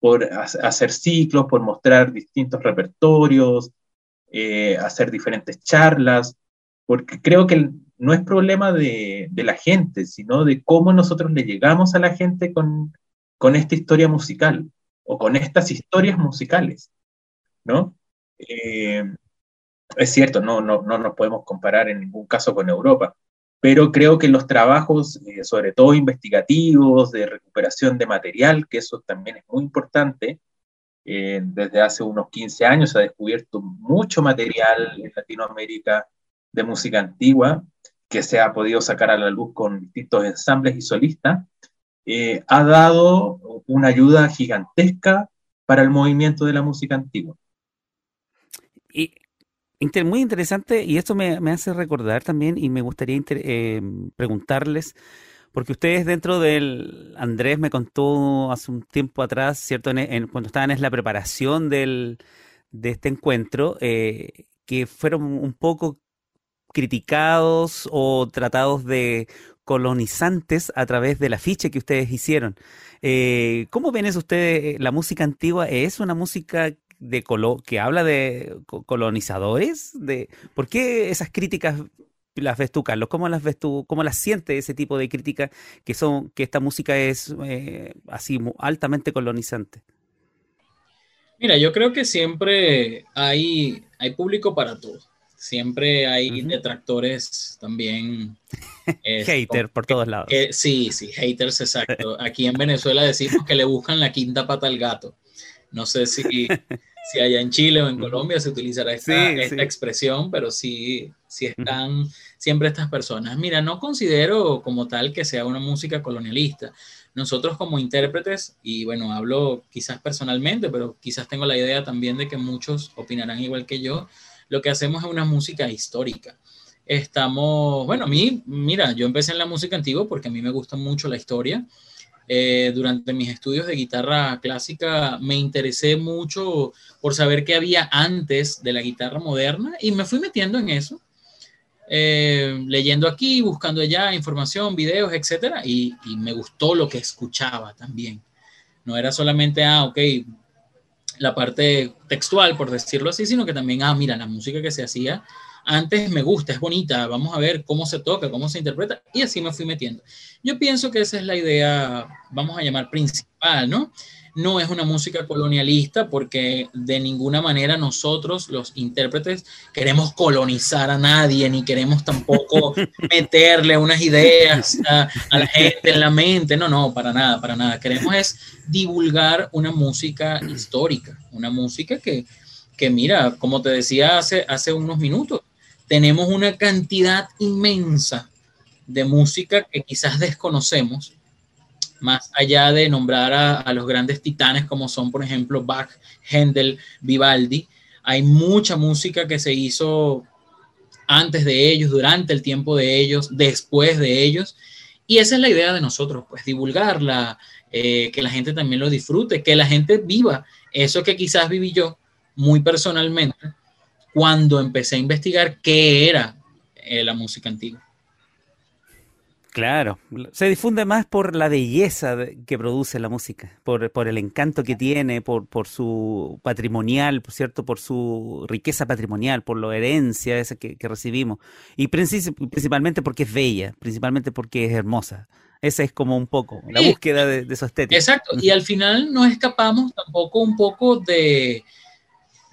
S4: por hacer ciclos, por mostrar distintos repertorios, hacer diferentes charlas, porque creo que no es problema de, la gente, sino de cómo nosotros le llegamos a la gente con, con esta historia musical o con estas historias musicales, ¿no? Eh, es cierto, no, no, no nos podemos comparar en ningún caso con Europa, pero creo que los trabajos, eh, sobre todo investigativos, de recuperación de material, que eso también es muy importante, eh, desde hace unos 15 años se ha descubierto mucho material en Latinoamérica de música antigua que se ha podido sacar a la luz con distintos ensambles y solistas, eh, ha dado una ayuda gigantesca para el movimiento de la música antigua.
S2: Y muy interesante, y esto me, hace recordar también, y me gustaría eh, preguntarles, porque ustedes dentro del, Andrés me contó hace un tiempo atrás, ¿cierto? cuando estaban en la preparación del, de este encuentro, eh, que fueron un poco criticados o tratados de colonizantes a través del afiche que ustedes hicieron. Eh, ¿Cómo ven eso ustedes? ¿La música antigua es una música de colo que habla de colonizadores? De, ¿Por qué esas críticas las ves tú, Carlos? ¿Cómo las ves tú? ¿Cómo las sientes ese tipo de críticas que son que esta música es eh, así altamente colonizante?
S3: Mira, yo creo que siempre hay, hay público para todo. Siempre hay detractores también. (laughs)
S2: Haters por todos lados.
S3: sí, sí, haters, exacto. Aquí en Venezuela decimos que le buscan la quinta pata al gato. No sé si, (laughs) si allá en Chile o en Colombia se utilizará esta, esta expresión, pero sí, sí están siempre estas personas. Mira, no considero como tal que sea una música colonialista. Nosotros como intérpretes, y bueno, hablo quizás personalmente, pero quizás tengo la idea también de que muchos opinarán igual que yo, lo que hacemos es una música histórica. Estamos, bueno, a mí, mira, yo empecé en la música antigua porque a mí me gusta mucho la historia. Eh, durante mis estudios de guitarra clásica me interesé mucho por saber qué había antes de la guitarra moderna y me fui metiendo en eso, eh, leyendo aquí, buscando allá información, videos, etcétera, y, me gustó lo que escuchaba también. No era solamente, ah, ok, la parte textual, por decirlo así, sino que también, ah, mira, la música que se hacía antes me gusta, es bonita, vamos a ver cómo se toca, cómo se interpreta, y así me fui metiendo. Yo pienso que esa es la idea, vamos a llamar principal, ¿no? No es una música colonialista porque de ninguna manera nosotros, los intérpretes, queremos colonizar a nadie, ni queremos tampoco (laughs) meterle unas ideas a, la gente en la mente. No, no, para nada, para nada. Queremos es divulgar una música histórica, una música que, que mira, como te decía hace, hace unos minutos, tenemos una cantidad inmensa de música que quizás desconocemos más allá de nombrar a, los grandes titanes como son, por ejemplo, Bach, Händel, Vivaldi, hay mucha música que se hizo antes de ellos, durante el tiempo de ellos, después de ellos. Y esa es la idea de nosotros, pues divulgarla, eh, que la gente también lo disfrute, que la gente viva eso que quizás viví yo muy personalmente cuando empecé a investigar qué era eh, la música antigua.
S2: Claro, se difunde más por la belleza que produce la música, por, por el encanto que tiene, por, por su patrimonial, por cierto, por su riqueza patrimonial, por la herencia esa que, recibimos, y principalmente porque es bella, principalmente porque es hermosa. Esa es como un poco la búsqueda de, de su estética.
S3: Exacto, y al final no escapamos tampoco un poco de,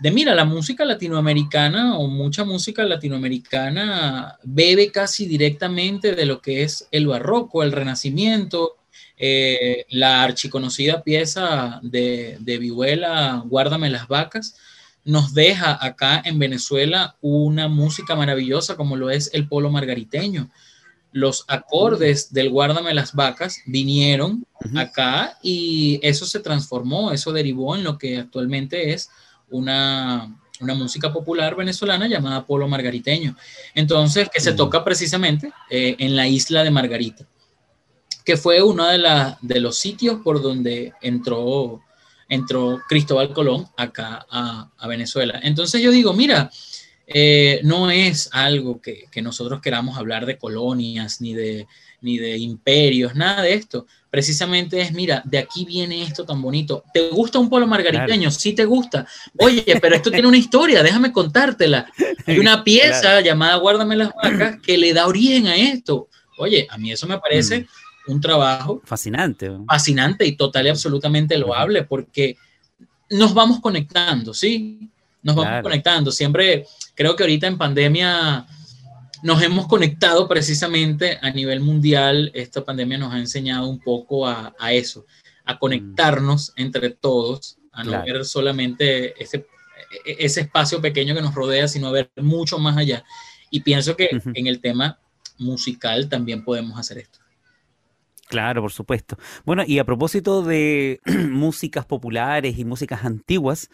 S3: de mira, la música latinoamericana o mucha música latinoamericana bebe casi directamente de lo que es el barroco, el renacimiento, eh, la archiconocida pieza de, de Vihuela, Guárdame las vacas, nos deja acá en Venezuela una música maravillosa como lo es el polo margariteño. Los acordes del Guárdame las vacas vinieron acá y eso se transformó, eso derivó en lo que actualmente es una, música popular venezolana llamada Polo Margariteño. Entonces, que se toca precisamente eh, en la isla de Margarita, que fue uno de, de los sitios por donde entró, entró Cristóbal Colón acá a, Venezuela. Entonces yo digo, mira, eh, no es algo que, nosotros queramos hablar de colonias ni de, ni de imperios, nada de esto. Precisamente es, mira, de aquí viene esto tan bonito. ¿Te gusta un pueblo margariteño? Sí te gusta. Oye, pero esto tiene una historia, déjame contártela. Hay una (laughs) pieza llamada Guárdame las vacas que le da origen a esto. Oye, a mí eso me parece... Mm un trabajo
S2: fascinante.
S3: Fascinante y total y absolutamente loable porque nos vamos conectando, ¿sí? Nos vamos conectando. Siempre creo que ahorita en pandemia nos hemos conectado precisamente a nivel mundial. Esta pandemia nos ha enseñado un poco a, eso, a conectarnos entre todos, a no ver solamente ese, ese espacio pequeño que nos rodea, sino a ver mucho más allá. Y pienso que en el tema musical también podemos hacer esto.
S2: Claro, por supuesto. Bueno, y a propósito de (clears throat) músicas populares y músicas antiguas,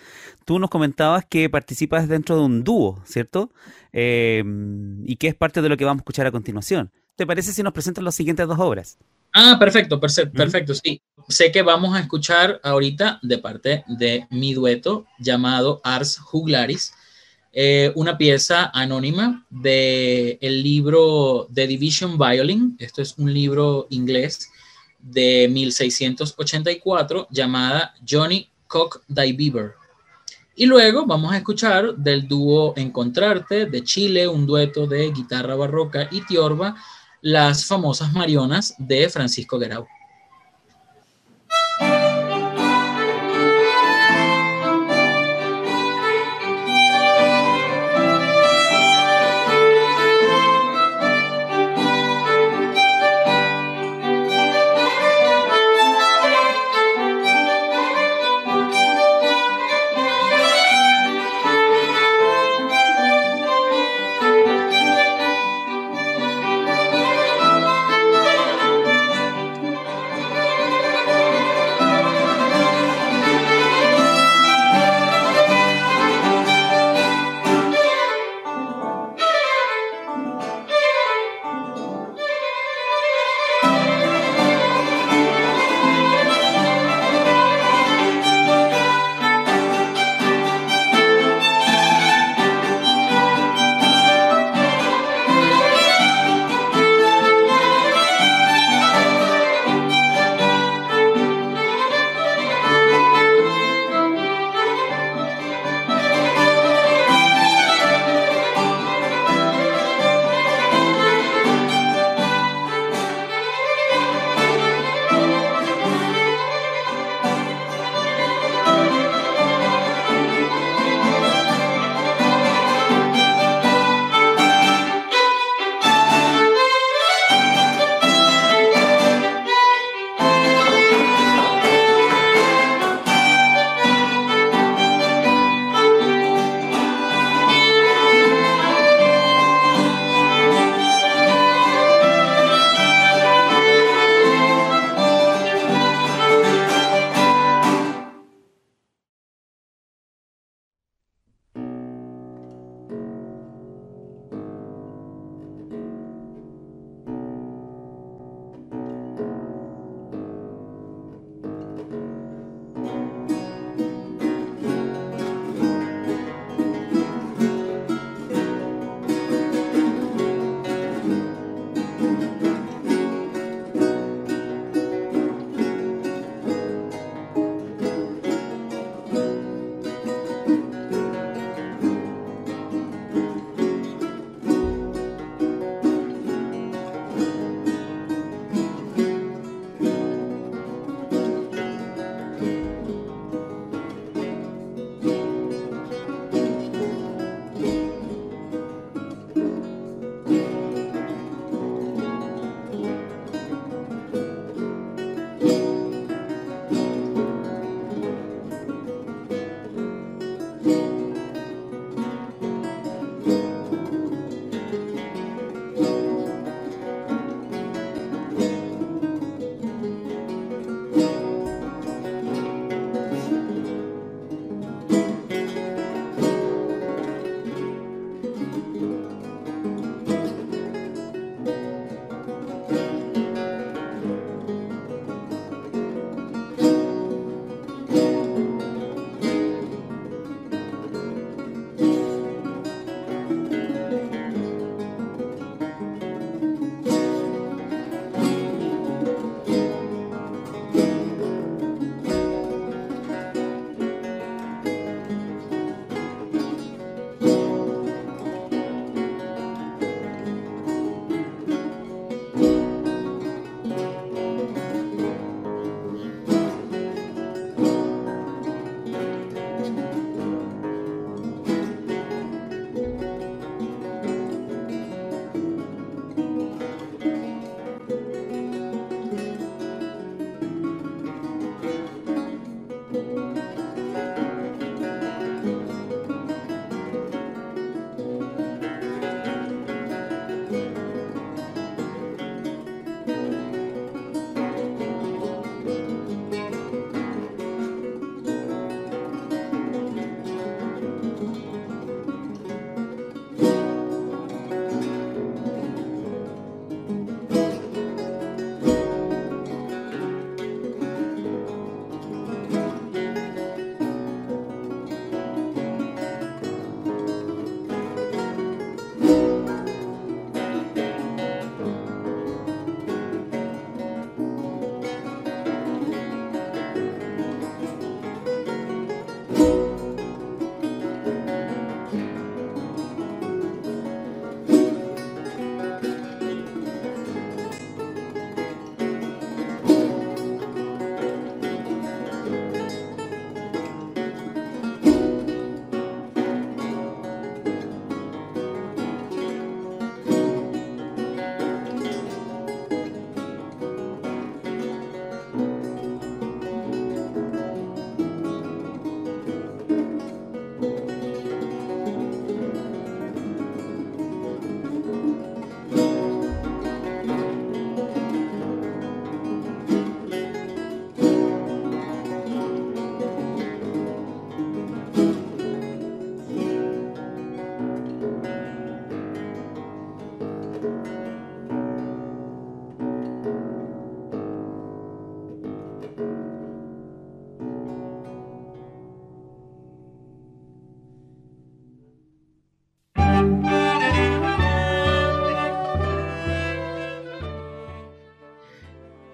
S2: tú nos comentabas que participas dentro de un dúo, ¿cierto? Em, y que es parte de lo que vamos a escuchar a continuación. ¿Te parece si nos presentas las siguientes dos obras?
S3: Ah, perfecto, perfecto, sí. Sé que vamos a escuchar ahorita de parte de mi dueto llamado Ars Juglaris, eh, una pieza anónima del el libro The Division Violin. Esto es un libro inglés de 1684 llamada Johnny Cock Die Beaver. Y luego vamos a escuchar del dúo Encontrarte de Chile, un dueto de guitarra barroca y tiorba, las famosas Marionas de Francisco Guerau.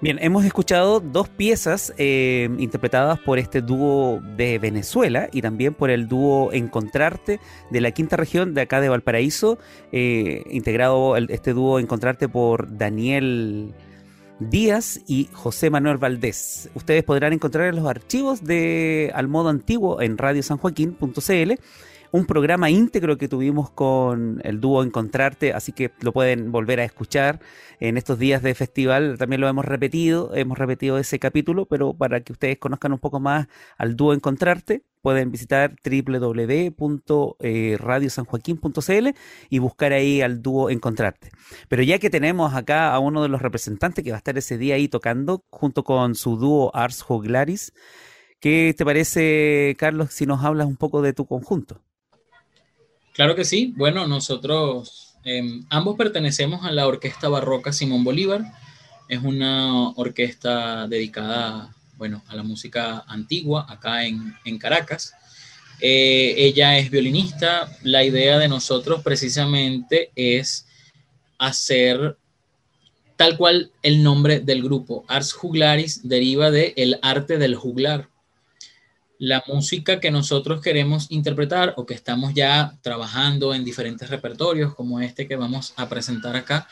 S2: Bien, hemos escuchado dos piezas eh, interpretadas por este dúo de Venezuela y también por el dúo Encontrarte de la quinta región de acá de Valparaíso, eh, integrado este dúo Encontrarte por Daniel Díaz y José Manuel Valdés. Ustedes podrán encontrar en los archivos de Al Modo Antiguo en radiosanjoaquín.cl un programa íntegro que tuvimos con el dúo Encontrarte, así que lo pueden volver a escuchar en estos días de festival. También lo hemos repetido, hemos repetido ese capítulo, pero para que ustedes conozcan un poco más al dúo Encontrarte, pueden visitar www.radiosanjoaquín.cl y buscar ahí al dúo Encontrarte. Pero ya que tenemos acá a uno de los representantes que va a estar ese día ahí tocando junto con su dúo Ars Juglaris, ¿qué te parece, Carlos, si nos hablas un poco de tu conjunto?
S3: Claro que sí. Bueno, nosotros em, ambos pertenecemos a la Orquesta Barroca Simón Bolívar. Es una orquesta dedicada, bueno, a la música antigua acá en, Caracas. Eh, ella es violinista. La idea de nosotros precisamente es hacer tal cual el nombre del grupo. Ars Juglaris deriva de el arte del juglar la música que nosotros queremos interpretar o que estamos ya trabajando en diferentes repertorios, como este que vamos a presentar acá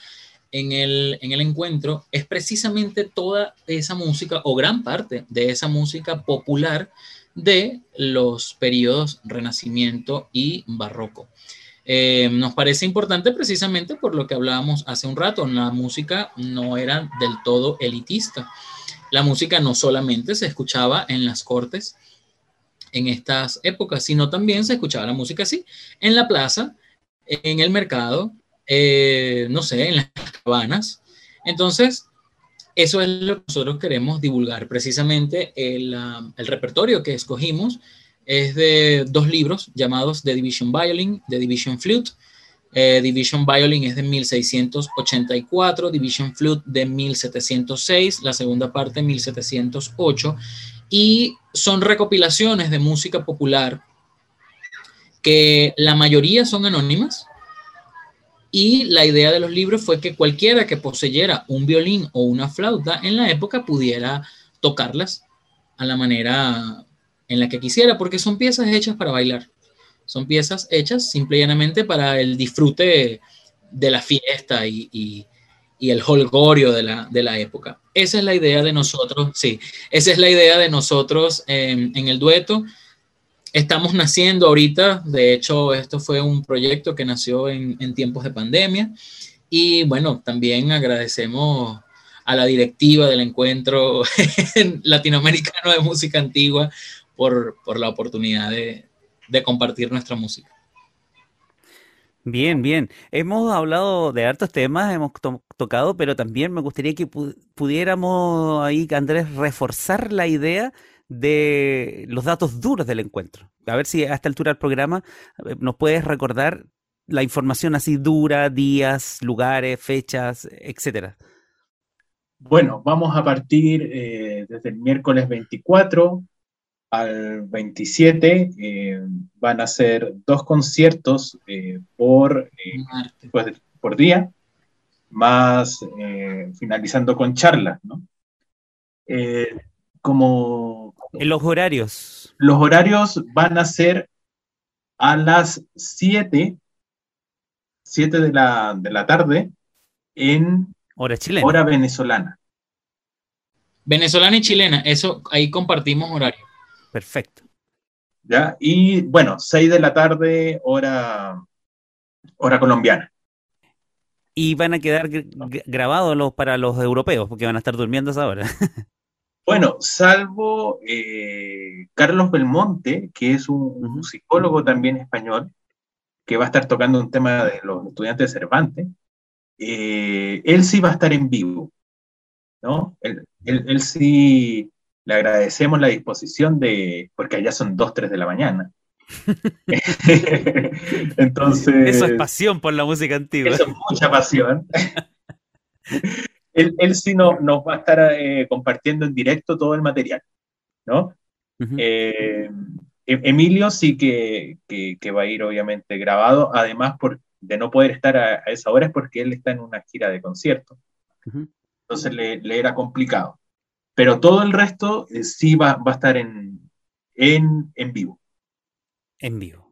S3: en el, en el encuentro, es precisamente toda esa música o gran parte de esa música popular de los periodos Renacimiento y Barroco. Eh, nos parece importante precisamente por lo que hablábamos hace un rato, la música no era del todo elitista. La música no solamente se escuchaba en las cortes, en estas épocas, sino también se escuchaba la música así, en la plaza, en el mercado, eh, no sé, en las cabanas. Entonces, eso es lo que nosotros queremos divulgar. Precisamente el, el repertorio que escogimos es de dos libros llamados The Division Violin, The Division Flute. Eh, Division Violin es de 1684, Division Flute de 1706, la segunda parte 1708 y son recopilaciones de música popular que la mayoría son anónimas y la idea de los libros fue que cualquiera que poseyera un violín o una flauta en la época pudiera tocarlas a la manera en la que quisiera, porque son piezas hechas para bailar. Son piezas hechas simple y llanamente para el disfrute de la fiesta y, y el holgorio de la, de la época. Esa es la idea de nosotros, sí, esa es la idea de nosotros en el dueto. Estamos naciendo ahorita, de hecho, esto fue un proyecto que nació en, en tiempos de pandemia. Y bueno, también agradecemos a la directiva del encuentro (laughs) latinoamericano de música antigua por, por la oportunidad de, de compartir nuestra música.
S2: Bien, bien. Hemos hablado de hartos temas, hemos tocado, pero también me gustaría que pudiéramos ahí, Andrés, reforzar la idea de los datos duros del encuentro. A ver si a esta altura del programa eh, nos puedes recordar la información así dura, días, lugares, fechas, etcétera.
S4: Bueno, vamos a partir eh, desde el miércoles 24 al 27 eh, van a ser dos conciertos eh, por, eh, pues, por día, más finalizando con charlas, ¿no? como...
S2: En los horarios.
S4: Los horarios van a ser a las 7, 7 de la, de la tarde en
S2: hora, chilena.
S4: hora venezolana.
S3: Venezolana y chilena, eso ahí compartimos horario.
S2: Perfecto.
S4: ¿Ya? Y bueno, 6 de la tarde, hora, hora colombiana.
S2: Y van a quedar grabados los, para los europeos, porque van a estar durmiendo a esa hora. (laughs)
S4: Bueno, salvo eh, Carlos Belmonte, que es un, psicólogo también español, que va a estar tocando un tema de los estudiantes de Cervantes, eh, él sí va a estar en vivo, ¿no? Él, él sí le agradecemos la disposición de, porque allá son 2, 3 de la mañana. (laughs) Entonces...
S2: Eso es pasión por la música antigua.
S4: Eso es mucha pasión. él, sí no, nos va a estar eh, compartiendo en directo todo el material, ¿no? Eh, e-, Emilio sí que, que, va a ir obviamente grabado, además por, de no poder estar a, esa hora es porque él está en una gira de concierto. entonces le, era complicado. Pero todo el resto eh, sí va, va, a estar en, en, en vivo.
S2: En vivo.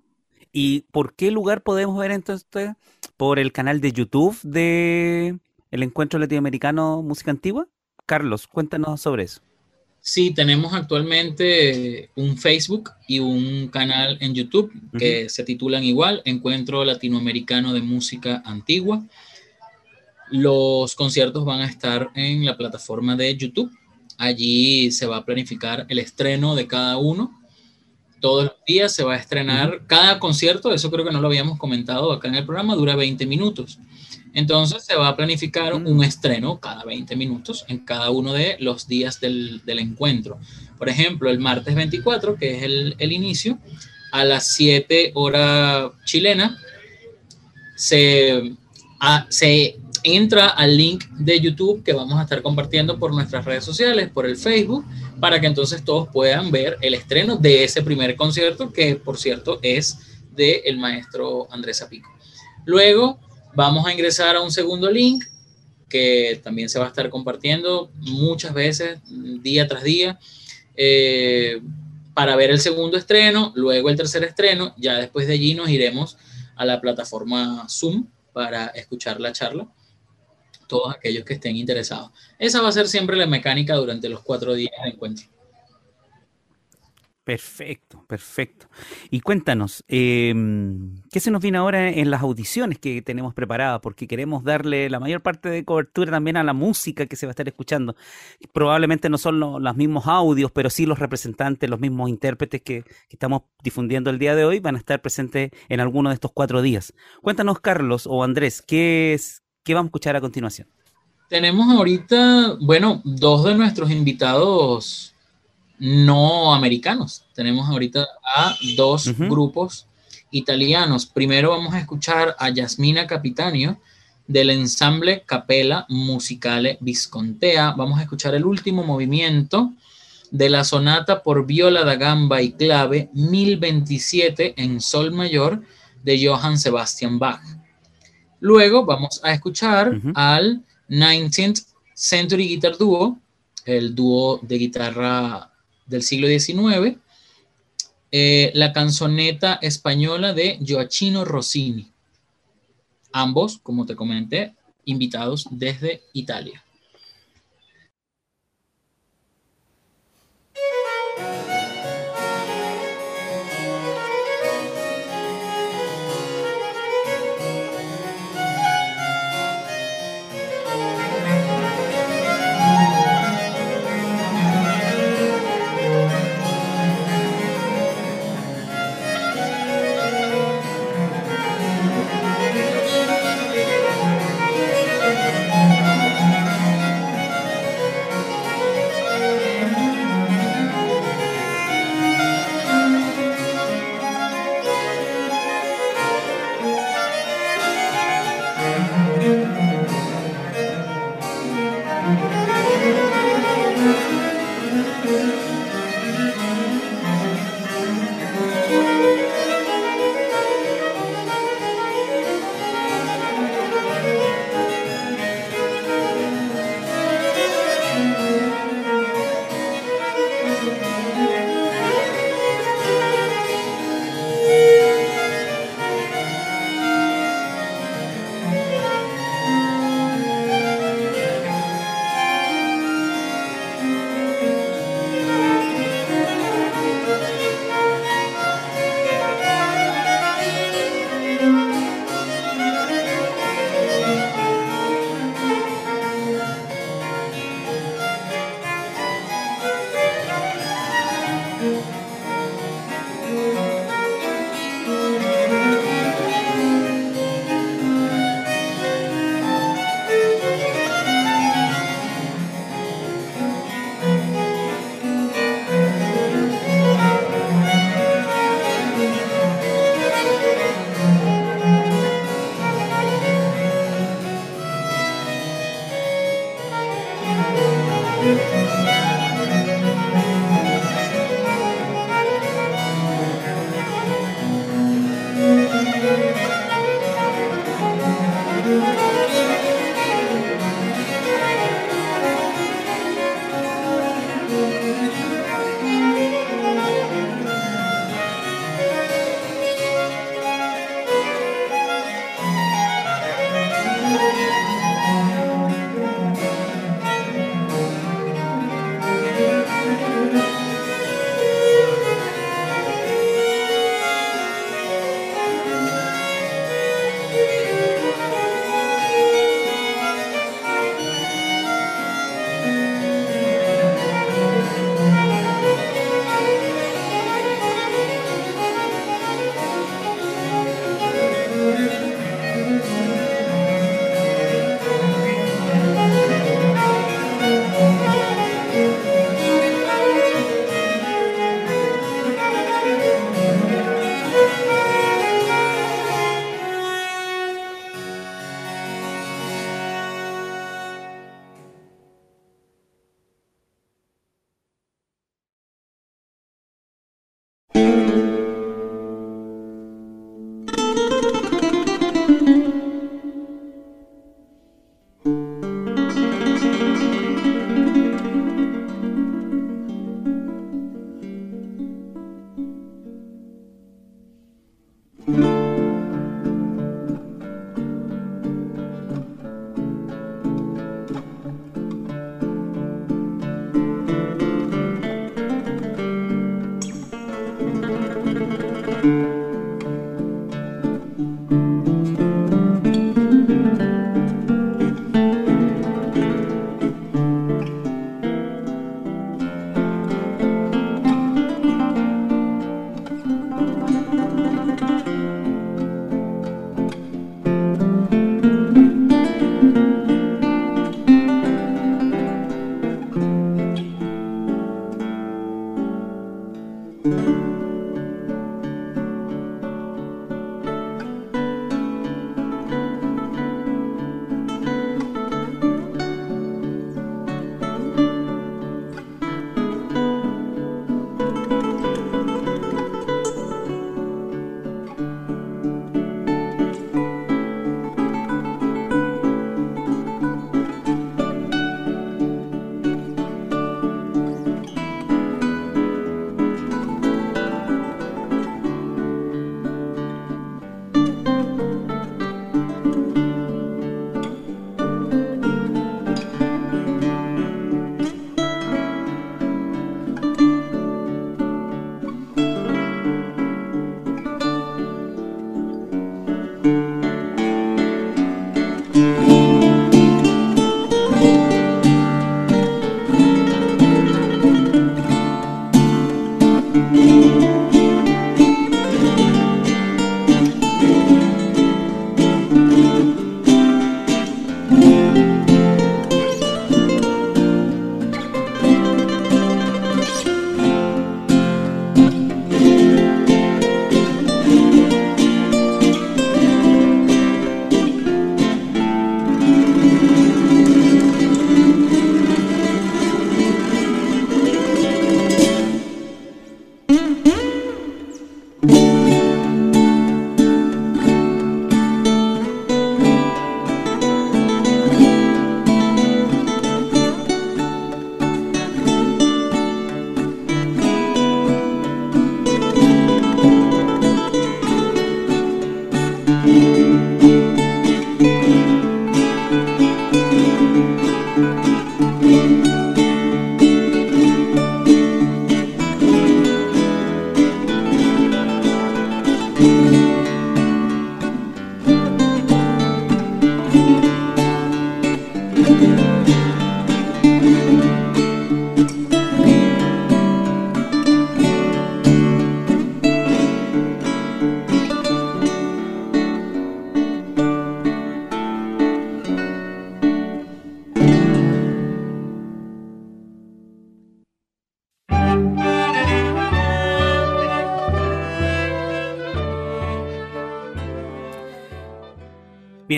S2: ¿Y por qué lugar podemos ver entonces? ¿Por el canal de YouTube de el Encuentro Latinoamericano Música Antigua? Carlos, cuéntanos sobre eso.
S3: Sí, tenemos actualmente un Facebook y un canal en YouTube que se titulan igual, Encuentro Latinoamericano de Música Antigua. Los conciertos van a estar en la plataforma de YouTube. Allí se va a planificar el estreno de cada uno. Todos los días se va a estrenar cada concierto, eso creo que no lo habíamos comentado acá en el programa, dura 20 minutos. Entonces se va a planificar un estreno cada 20 minutos en cada uno de los días del, encuentro. Por ejemplo, el martes 24, que es el, inicio, a las 7 hora chilena, se, se entra al link de YouTube que vamos a estar compartiendo por nuestras redes sociales, por el Facebook, para que entonces todos puedan ver el estreno de ese primer concierto, que por cierto es del el maestro Andrés Apico. Luego vamos a ingresar a un segundo link que también se va a estar compartiendo muchas veces, día tras día, eh, para ver el segundo estreno, luego el tercer estreno, ya después de allí nos iremos a la plataforma Zoom para escuchar la charla todos aquellos que estén interesados. Esa va a ser siempre la mecánica durante los cuatro días de encuentro.
S2: Perfecto, perfecto. Y cuéntanos, em, ¿qué se nos viene ahora en las audiciones que tenemos preparadas? Porque queremos darle la mayor parte de cobertura también a la música que se va a estar escuchando. Probablemente no son los, mismos audios, pero sí los representantes, los mismos intérpretes que, que, estamos difundiendo el día de hoy van a estar presentes en alguno de estos cuatro días. Cuéntanos, Carlos o Andrés, ¿qué, es, ¿Qué vamos a escuchar a continuación?
S3: Tenemos ahorita, bueno, dos de nuestros invitados no americanos. Tenemos ahorita a dos grupos italianos. Primero vamos a escuchar a Yasmina Capitanio del ensamble Capella Musicale Viscontea. Vamos a escuchar el último movimiento de la sonata por viola da gamba y clave 1027 en sol mayor de Johann Sebastian Bach. Luego vamos a escuchar al 19th Century Guitar Duo, el dúo de guitarra del siglo XIX, eh, la canzoneta española de Gioacchino Rossini. Ambos, como te comenté, invitados desde Italia.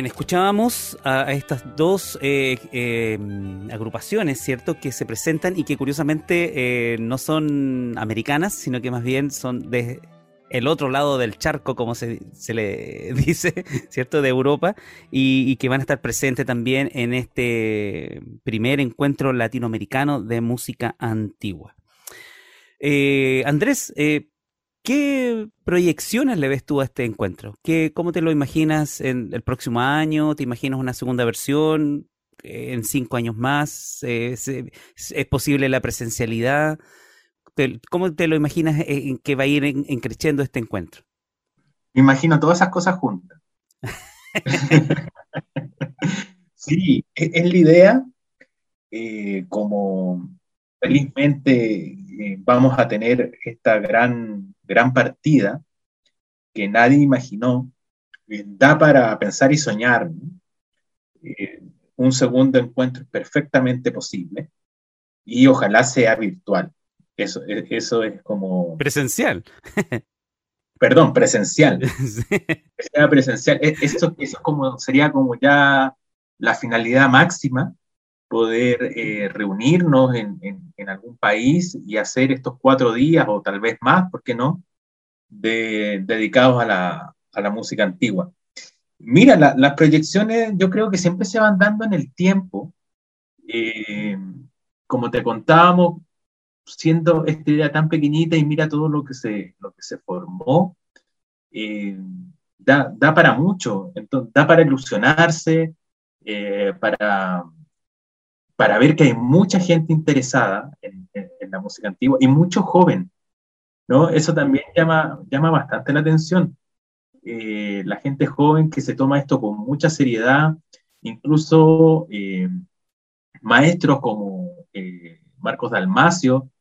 S2: Escuchábamos a, estas dos eh, eh, agrupaciones, ¿cierto?, que se presentan y que curiosamente eh, no son americanas, sino que más bien son de el otro lado del charco, como se, le (laughs) dice, ¿cierto?, de Europa, y, que van a estar presentes también en este primer encuentro latinoamericano de música antigua. Andrés, ¿Qué proyecciones le ves tú a este encuentro? ¿Qué, ¿Cómo te lo imaginas en el próximo año? ¿Te imaginas una segunda versión eh, en cinco años más? Eh, ¿Es, posible la presencialidad? ¿Cómo te lo imaginas eh, en que va a ir creciendo este encuentro?
S4: Me imagino todas esas cosas juntas. (laughs) sí, es, la idea. como felizmente vamos a tener esta gran gran partida que nadie imaginó, eh, da para pensar y soñar. Eh, un segundo encuentro es perfectamente posible y ojalá sea virtual. Eso, e, eso es como...
S2: Presencial.
S4: Perdón, presencial. (laughs) Sea presencial. E, eso, eso como, sería como ya la finalidad máxima, poder eh, reunirnos en, en, algún país y hacer estos cuatro días o tal vez más, ¿por qué no? De, dedicados a la, a la, música antigua. Mira, las proyecciones yo creo que siempre se van dando en el tiempo. Eh, como te contábamos, siendo esta idea tan pequeñita y mira todo lo que se, lo que se formó, eh, da, da, para mucho, entonces, da para ilusionarse, para para ver que hay mucha gente interesada en, la música antigua y mucho joven, ¿no? Eso también llama, llama bastante la atención. Eh, la gente joven que se toma esto con mucha seriedad, incluso eh, maestros como eh, Marcos Dalmacio,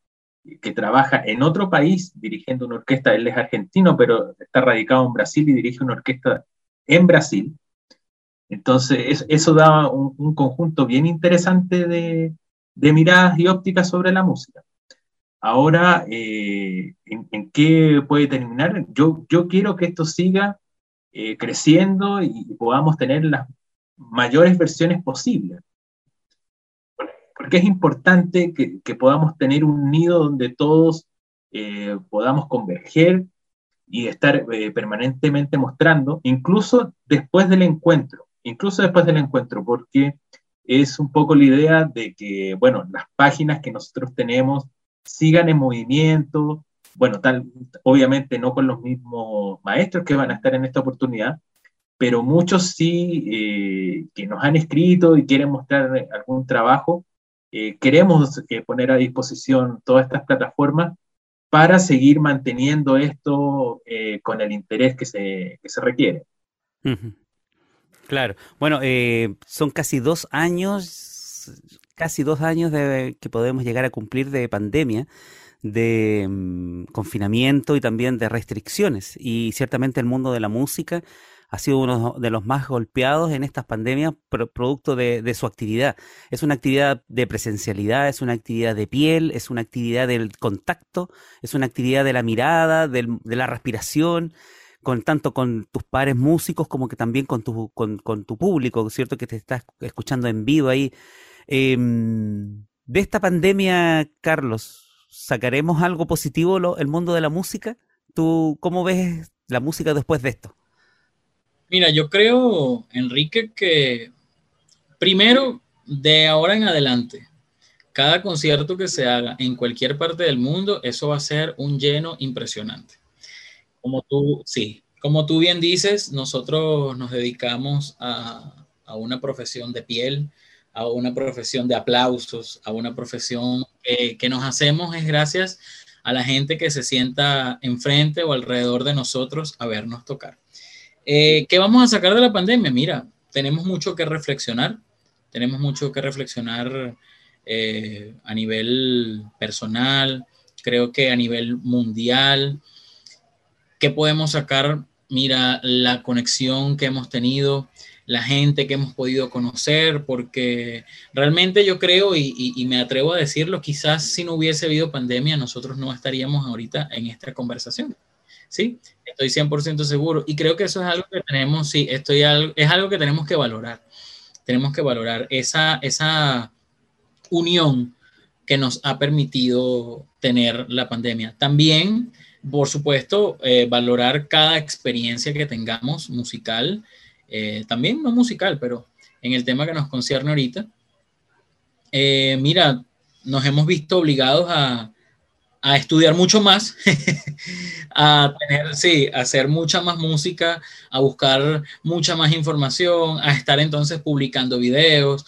S4: que trabaja en otro país dirigiendo una orquesta, él es argentino, pero está radicado en Brasil y dirige una orquesta en Brasil, entonces, eso da un, conjunto bien interesante de, miradas y ópticas sobre la música. Ahora, eh, ¿en, qué puede terminar? Yo, quiero que esto siga eh, creciendo y podamos tener las mayores versiones posibles. Porque es importante que, podamos tener un nido donde todos eh, podamos converger y estar permanentemente mostrando, incluso después del encuentro incluso después del encuentro, porque es un poco la idea de que, bueno, las páginas que nosotros tenemos sigan en movimiento, bueno, tal, obviamente no con los mismos maestros que van a estar en esta oportunidad, pero muchos sí eh, que nos han escrito y quieren mostrar algún trabajo, eh, queremos eh, poner a disposición todas estas plataformas para seguir manteniendo esto con el interés que se, se requiere.
S2: Claro. Bueno, eh, son casi dos años, casi dos años de, que podemos llegar a cumplir de pandemia, de mm, confinamiento y también de restricciones. Y ciertamente el mundo de la música ha sido uno de los más golpeados en estas pandemias producto de, su actividad. Es una actividad de presencialidad, es una actividad de piel, es una actividad del contacto, es una actividad de la mirada, de la respiración con tanto con tus pares músicos como que también con tu, con, tu público, ¿cierto? Que te estás escuchando en vivo ahí. Em, de esta pandemia, Carlos, ¿sacaremos algo positivo el mundo de la música? ¿Tú cómo ves la música después de esto?
S3: Mira, yo creo, Enrique, que primero, de ahora en adelante, cada concierto que se haga en cualquier parte del mundo, eso va a ser un lleno impresionante como tú, sí, como tú bien dices, nosotros nos dedicamos a, una profesión de piel, a una profesión de aplausos, a una profesión que nos hacemos es gracias a la gente que se sienta enfrente o alrededor de nosotros a vernos tocar. Eh, ¿Qué vamos a sacar de la pandemia? Mira, tenemos mucho que reflexionar, tenemos mucho que reflexionar eh, a nivel personal, creo que a nivel mundial. ¿Qué podemos sacar? Mira, la conexión que hemos tenido, la gente que hemos podido conocer, porque realmente yo creo y, me atrevo a decirlo, quizás si no hubiese habido pandemia, nosotros no estaríamos ahorita en esta conversación. ¿Sí? Estoy 100% seguro. Y creo que eso es algo que tenemos, sí, estoy, es algo que tenemos que valorar. Tenemos que valorar esa, esa unión que nos ha permitido tener la pandemia. También, por supuesto, eh, valorar cada experiencia que tengamos musical, eh, también no musical, pero en el tema que nos concierne ahorita. Eh, mira, nos hemos visto obligados a, estudiar mucho más, (laughs) a tener, sí, a hacer mucha más música, a buscar mucha más información, a estar entonces publicando videos.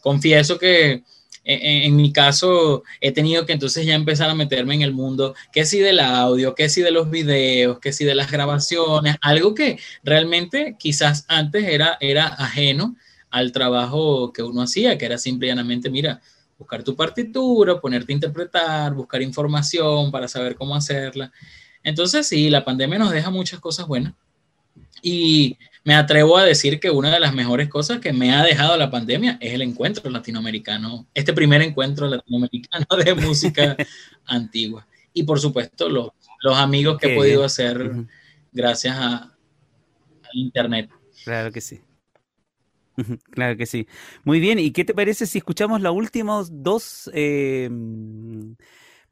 S3: Confieso que en, mi caso he tenido que entonces ya empezar a meterme en el mundo, que si del audio, que si de los videos, que si de las grabaciones, algo que realmente quizás antes era, era ajeno al trabajo que uno hacía, que era simplemente, mira, buscar tu partitura, ponerte a interpretar, buscar información para saber cómo hacerla. Entonces, sí, la pandemia nos deja muchas cosas buenas. Y me atrevo a decir que una de las mejores cosas que me ha dejado la pandemia es el encuentro latinoamericano, este primer encuentro latinoamericano de (laughs) música antigua. Y por supuesto, los, los amigos que he podido hacer gracias a, Internet.
S2: Claro que sí. Claro que sí. Muy bien, ¿y qué te parece si escuchamos los últimos dos eh,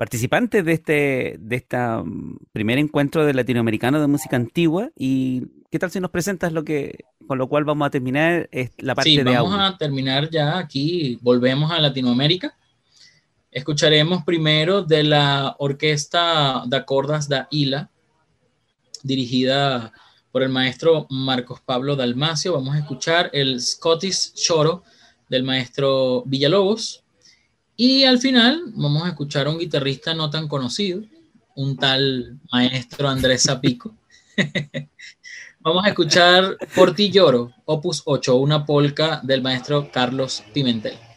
S2: participantes de este de esta mm, primer encuentro de latinoamericano de música antigua. Y qué tal si nos presentas lo que con lo cual vamos a terminar es la parte sí,
S3: vamos a terminar ya aquí volvemos a Latinoamérica. Escucharemos primero de la orquesta de Cordas da Ila dirigida por el maestro Marcos Pablo Dalmacio. Vamos a escuchar el Scottish Choro del maestro Villalobos y al final vamos a escuchar a un guitarrista no tan conocido, un tal maestro Andrés Zapico. (laughs) vamos a escuchar Lloro, opus 8, una polca del maestro Carlos Pimentel.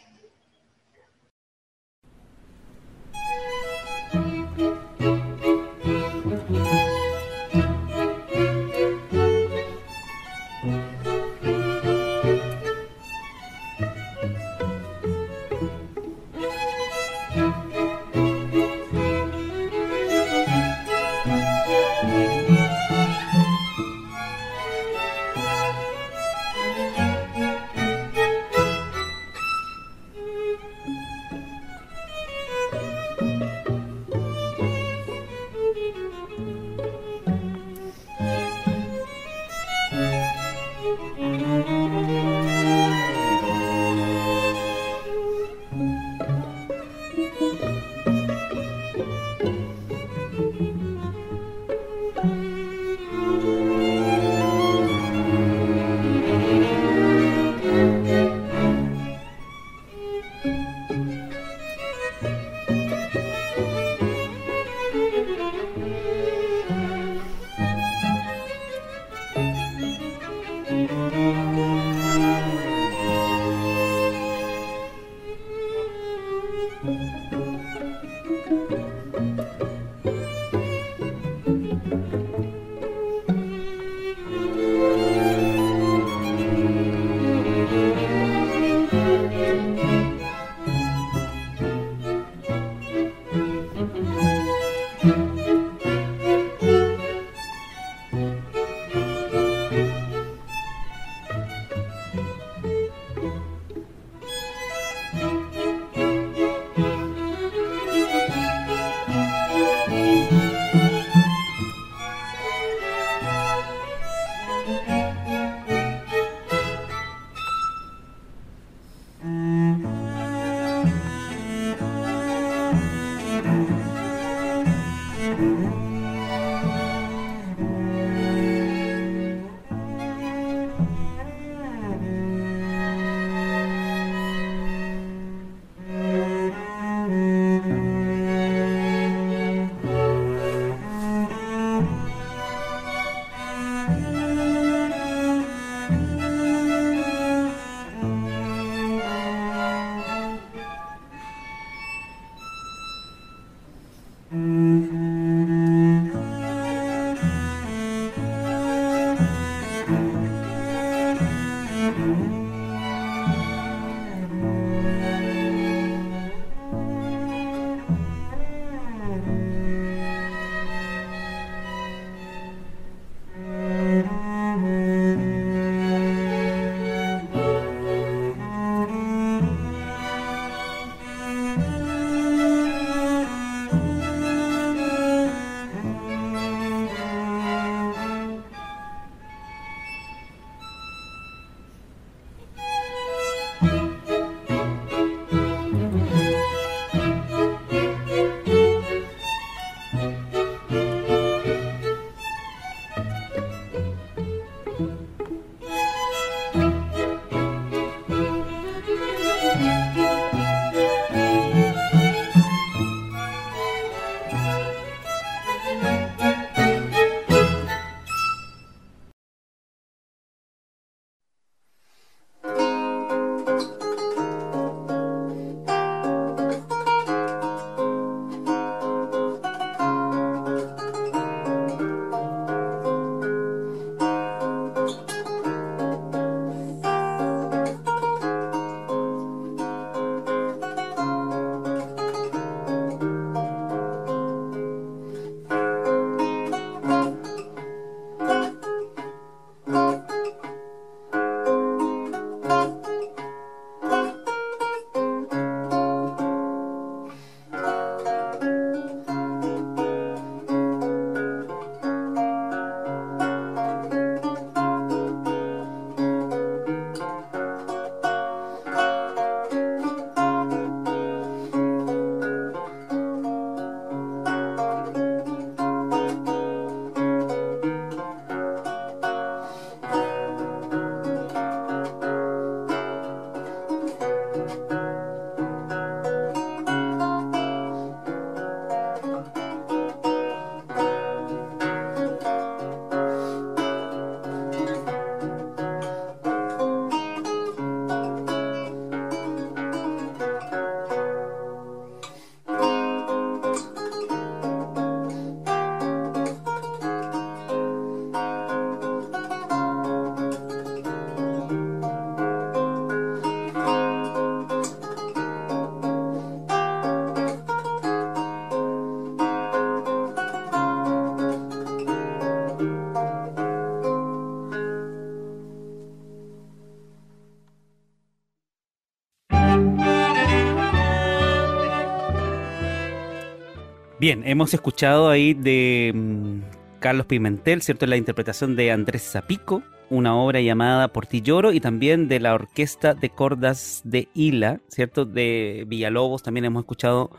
S2: Bien, hemos escuchado ahí de mm, Carlos Pimentel, ¿cierto? La interpretación de Andrés Zapico, una obra llamada Por ti lloro y también de la Orquesta de Cordas de Hila, ¿cierto? De Villalobos también hemos escuchado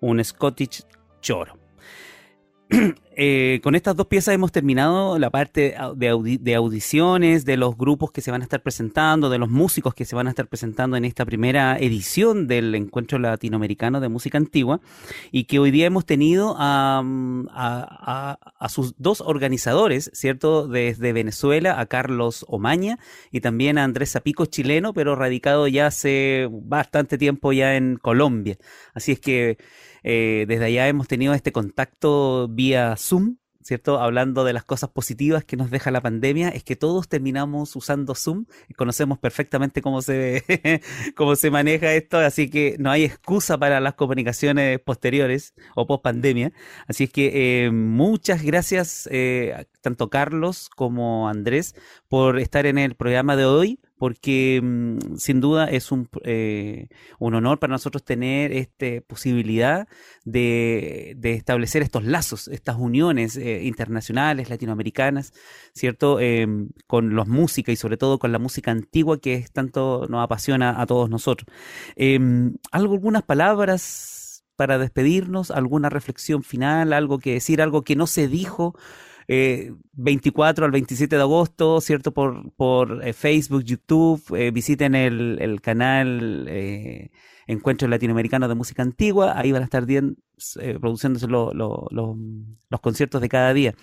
S2: un Scottish Choro. (clears throat) Eh, con estas dos piezas hemos terminado la parte de, audiciones, de los grupos que se van a estar presentando, de los músicos que se van a estar presentando en esta primera edición del Encuentro Latinoamericano de Música Antigua y que hoy día hemos tenido a, sus dos organizadores, ¿cierto? Desde Venezuela, a Carlos Omaña y también a Andrés Zapico, chileno, pero radicado ya hace bastante tiempo ya en Colombia. Así es que... Eh, desde allá hemos tenido este contacto vía Zoom, ¿cierto? Hablando de las cosas positivas que nos deja la pandemia, es que todos terminamos usando Zoom conocemos perfectamente cómo se, (laughs) cómo se maneja esto, así que no hay excusa para las comunicaciones posteriores o post pandemia. Así es que eh, muchas gracias, eh, tanto Carlos como Andrés, por estar en el programa de hoy porque mm, sin duda es un, eh, un, honor para nosotros tener esta posibilidad de, establecer estos lazos, estas uniones eh, internacionales, latinoamericanas, ¿cierto? Em, con los música y sobre todo con la música antigua que es tanto nos apasiona a todos nosotros. Em, ¿Algo, algunas palabras para despedirnos? ¿Alguna reflexión final? ¿Algo que decir? ¿Algo que no se dijo? 24 eh, al 27 de agosto, ¿cierto? Por, por eh, Facebook, YouTube, eh, visiten el, el canal Encuentro Latinoamericano de Música Antigua, ahí van a estar bien, produciéndose los conciertos de cada día.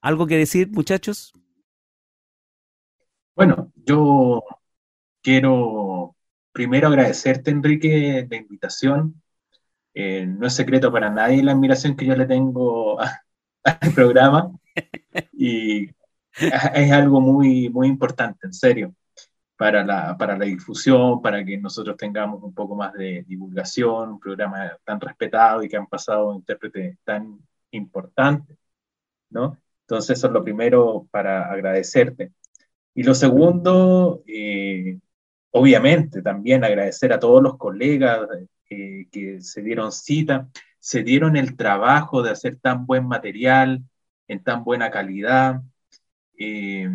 S2: ¿Algo que decir, muchachos?
S4: Bueno, yo quiero primero agradecerte, Enrique, la invitación. no es secreto para nadie la admiración que yo le tengo (laughs) al programa y es algo muy, muy importante, en serio, para la, para la difusión, para que nosotros tengamos un poco más de divulgación, un programa tan respetado y que han pasado intérpretes tan importantes, ¿no? Entonces, eso es lo primero para agradecerte. Y lo segundo, eh, obviamente, también agradecer a todos los colegas eh, que se dieron cita, se dieron el trabajo de hacer tan buen material, en tan buena calidad. Eh,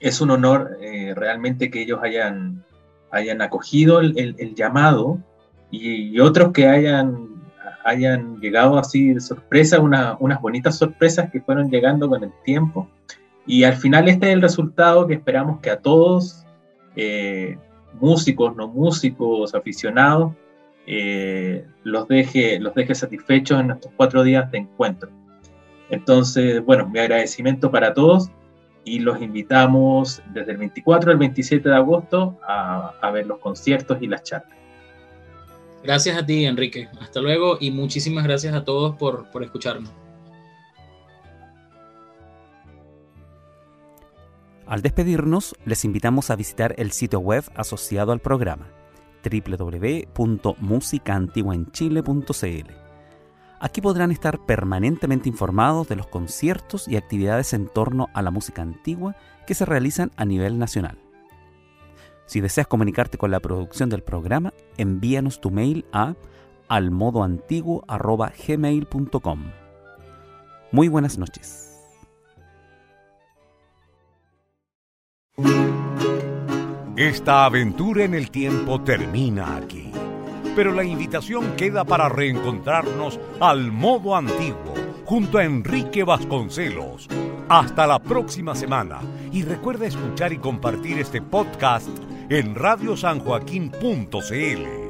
S4: es un honor eh, realmente que ellos hayan, hayan acogido el, llamado y, otros que hayan, hayan llegado así de sorpresa, unas bonitas sorpresas que fueron llegando con el tiempo. Y al final este es el resultado que esperamos que a todos, eh, músicos, no músicos, aficionados, los, deje, los deje satisfechos en estos cuatro días de encuentro. Entonces, bueno, mi agradecimiento para todos y los invitamos desde el 24 al 27 de agosto a, ver los conciertos y las charlas.
S3: Gracias a ti, Enrique. Hasta luego y muchísimas gracias a todos por, por escucharnos.
S2: Al despedirnos, les invitamos a visitar el sitio web asociado al programa www.musicaantiguaenchile.cl Aquí podrán estar permanentemente informados de los conciertos y actividades en torno a la música antigua que se realizan a nivel nacional. Si deseas comunicarte con la producción del programa, envíanos tu mail a almodoantiguo.gmail.com. Muy buenas noches.
S1: Esta aventura en el tiempo termina aquí pero la invitación queda para reencontrarnos al modo antiguo, junto a Enrique Vasconcelos. Hasta la próxima semana y recuerda escuchar y compartir este podcast en radiosanjoaquín.cl.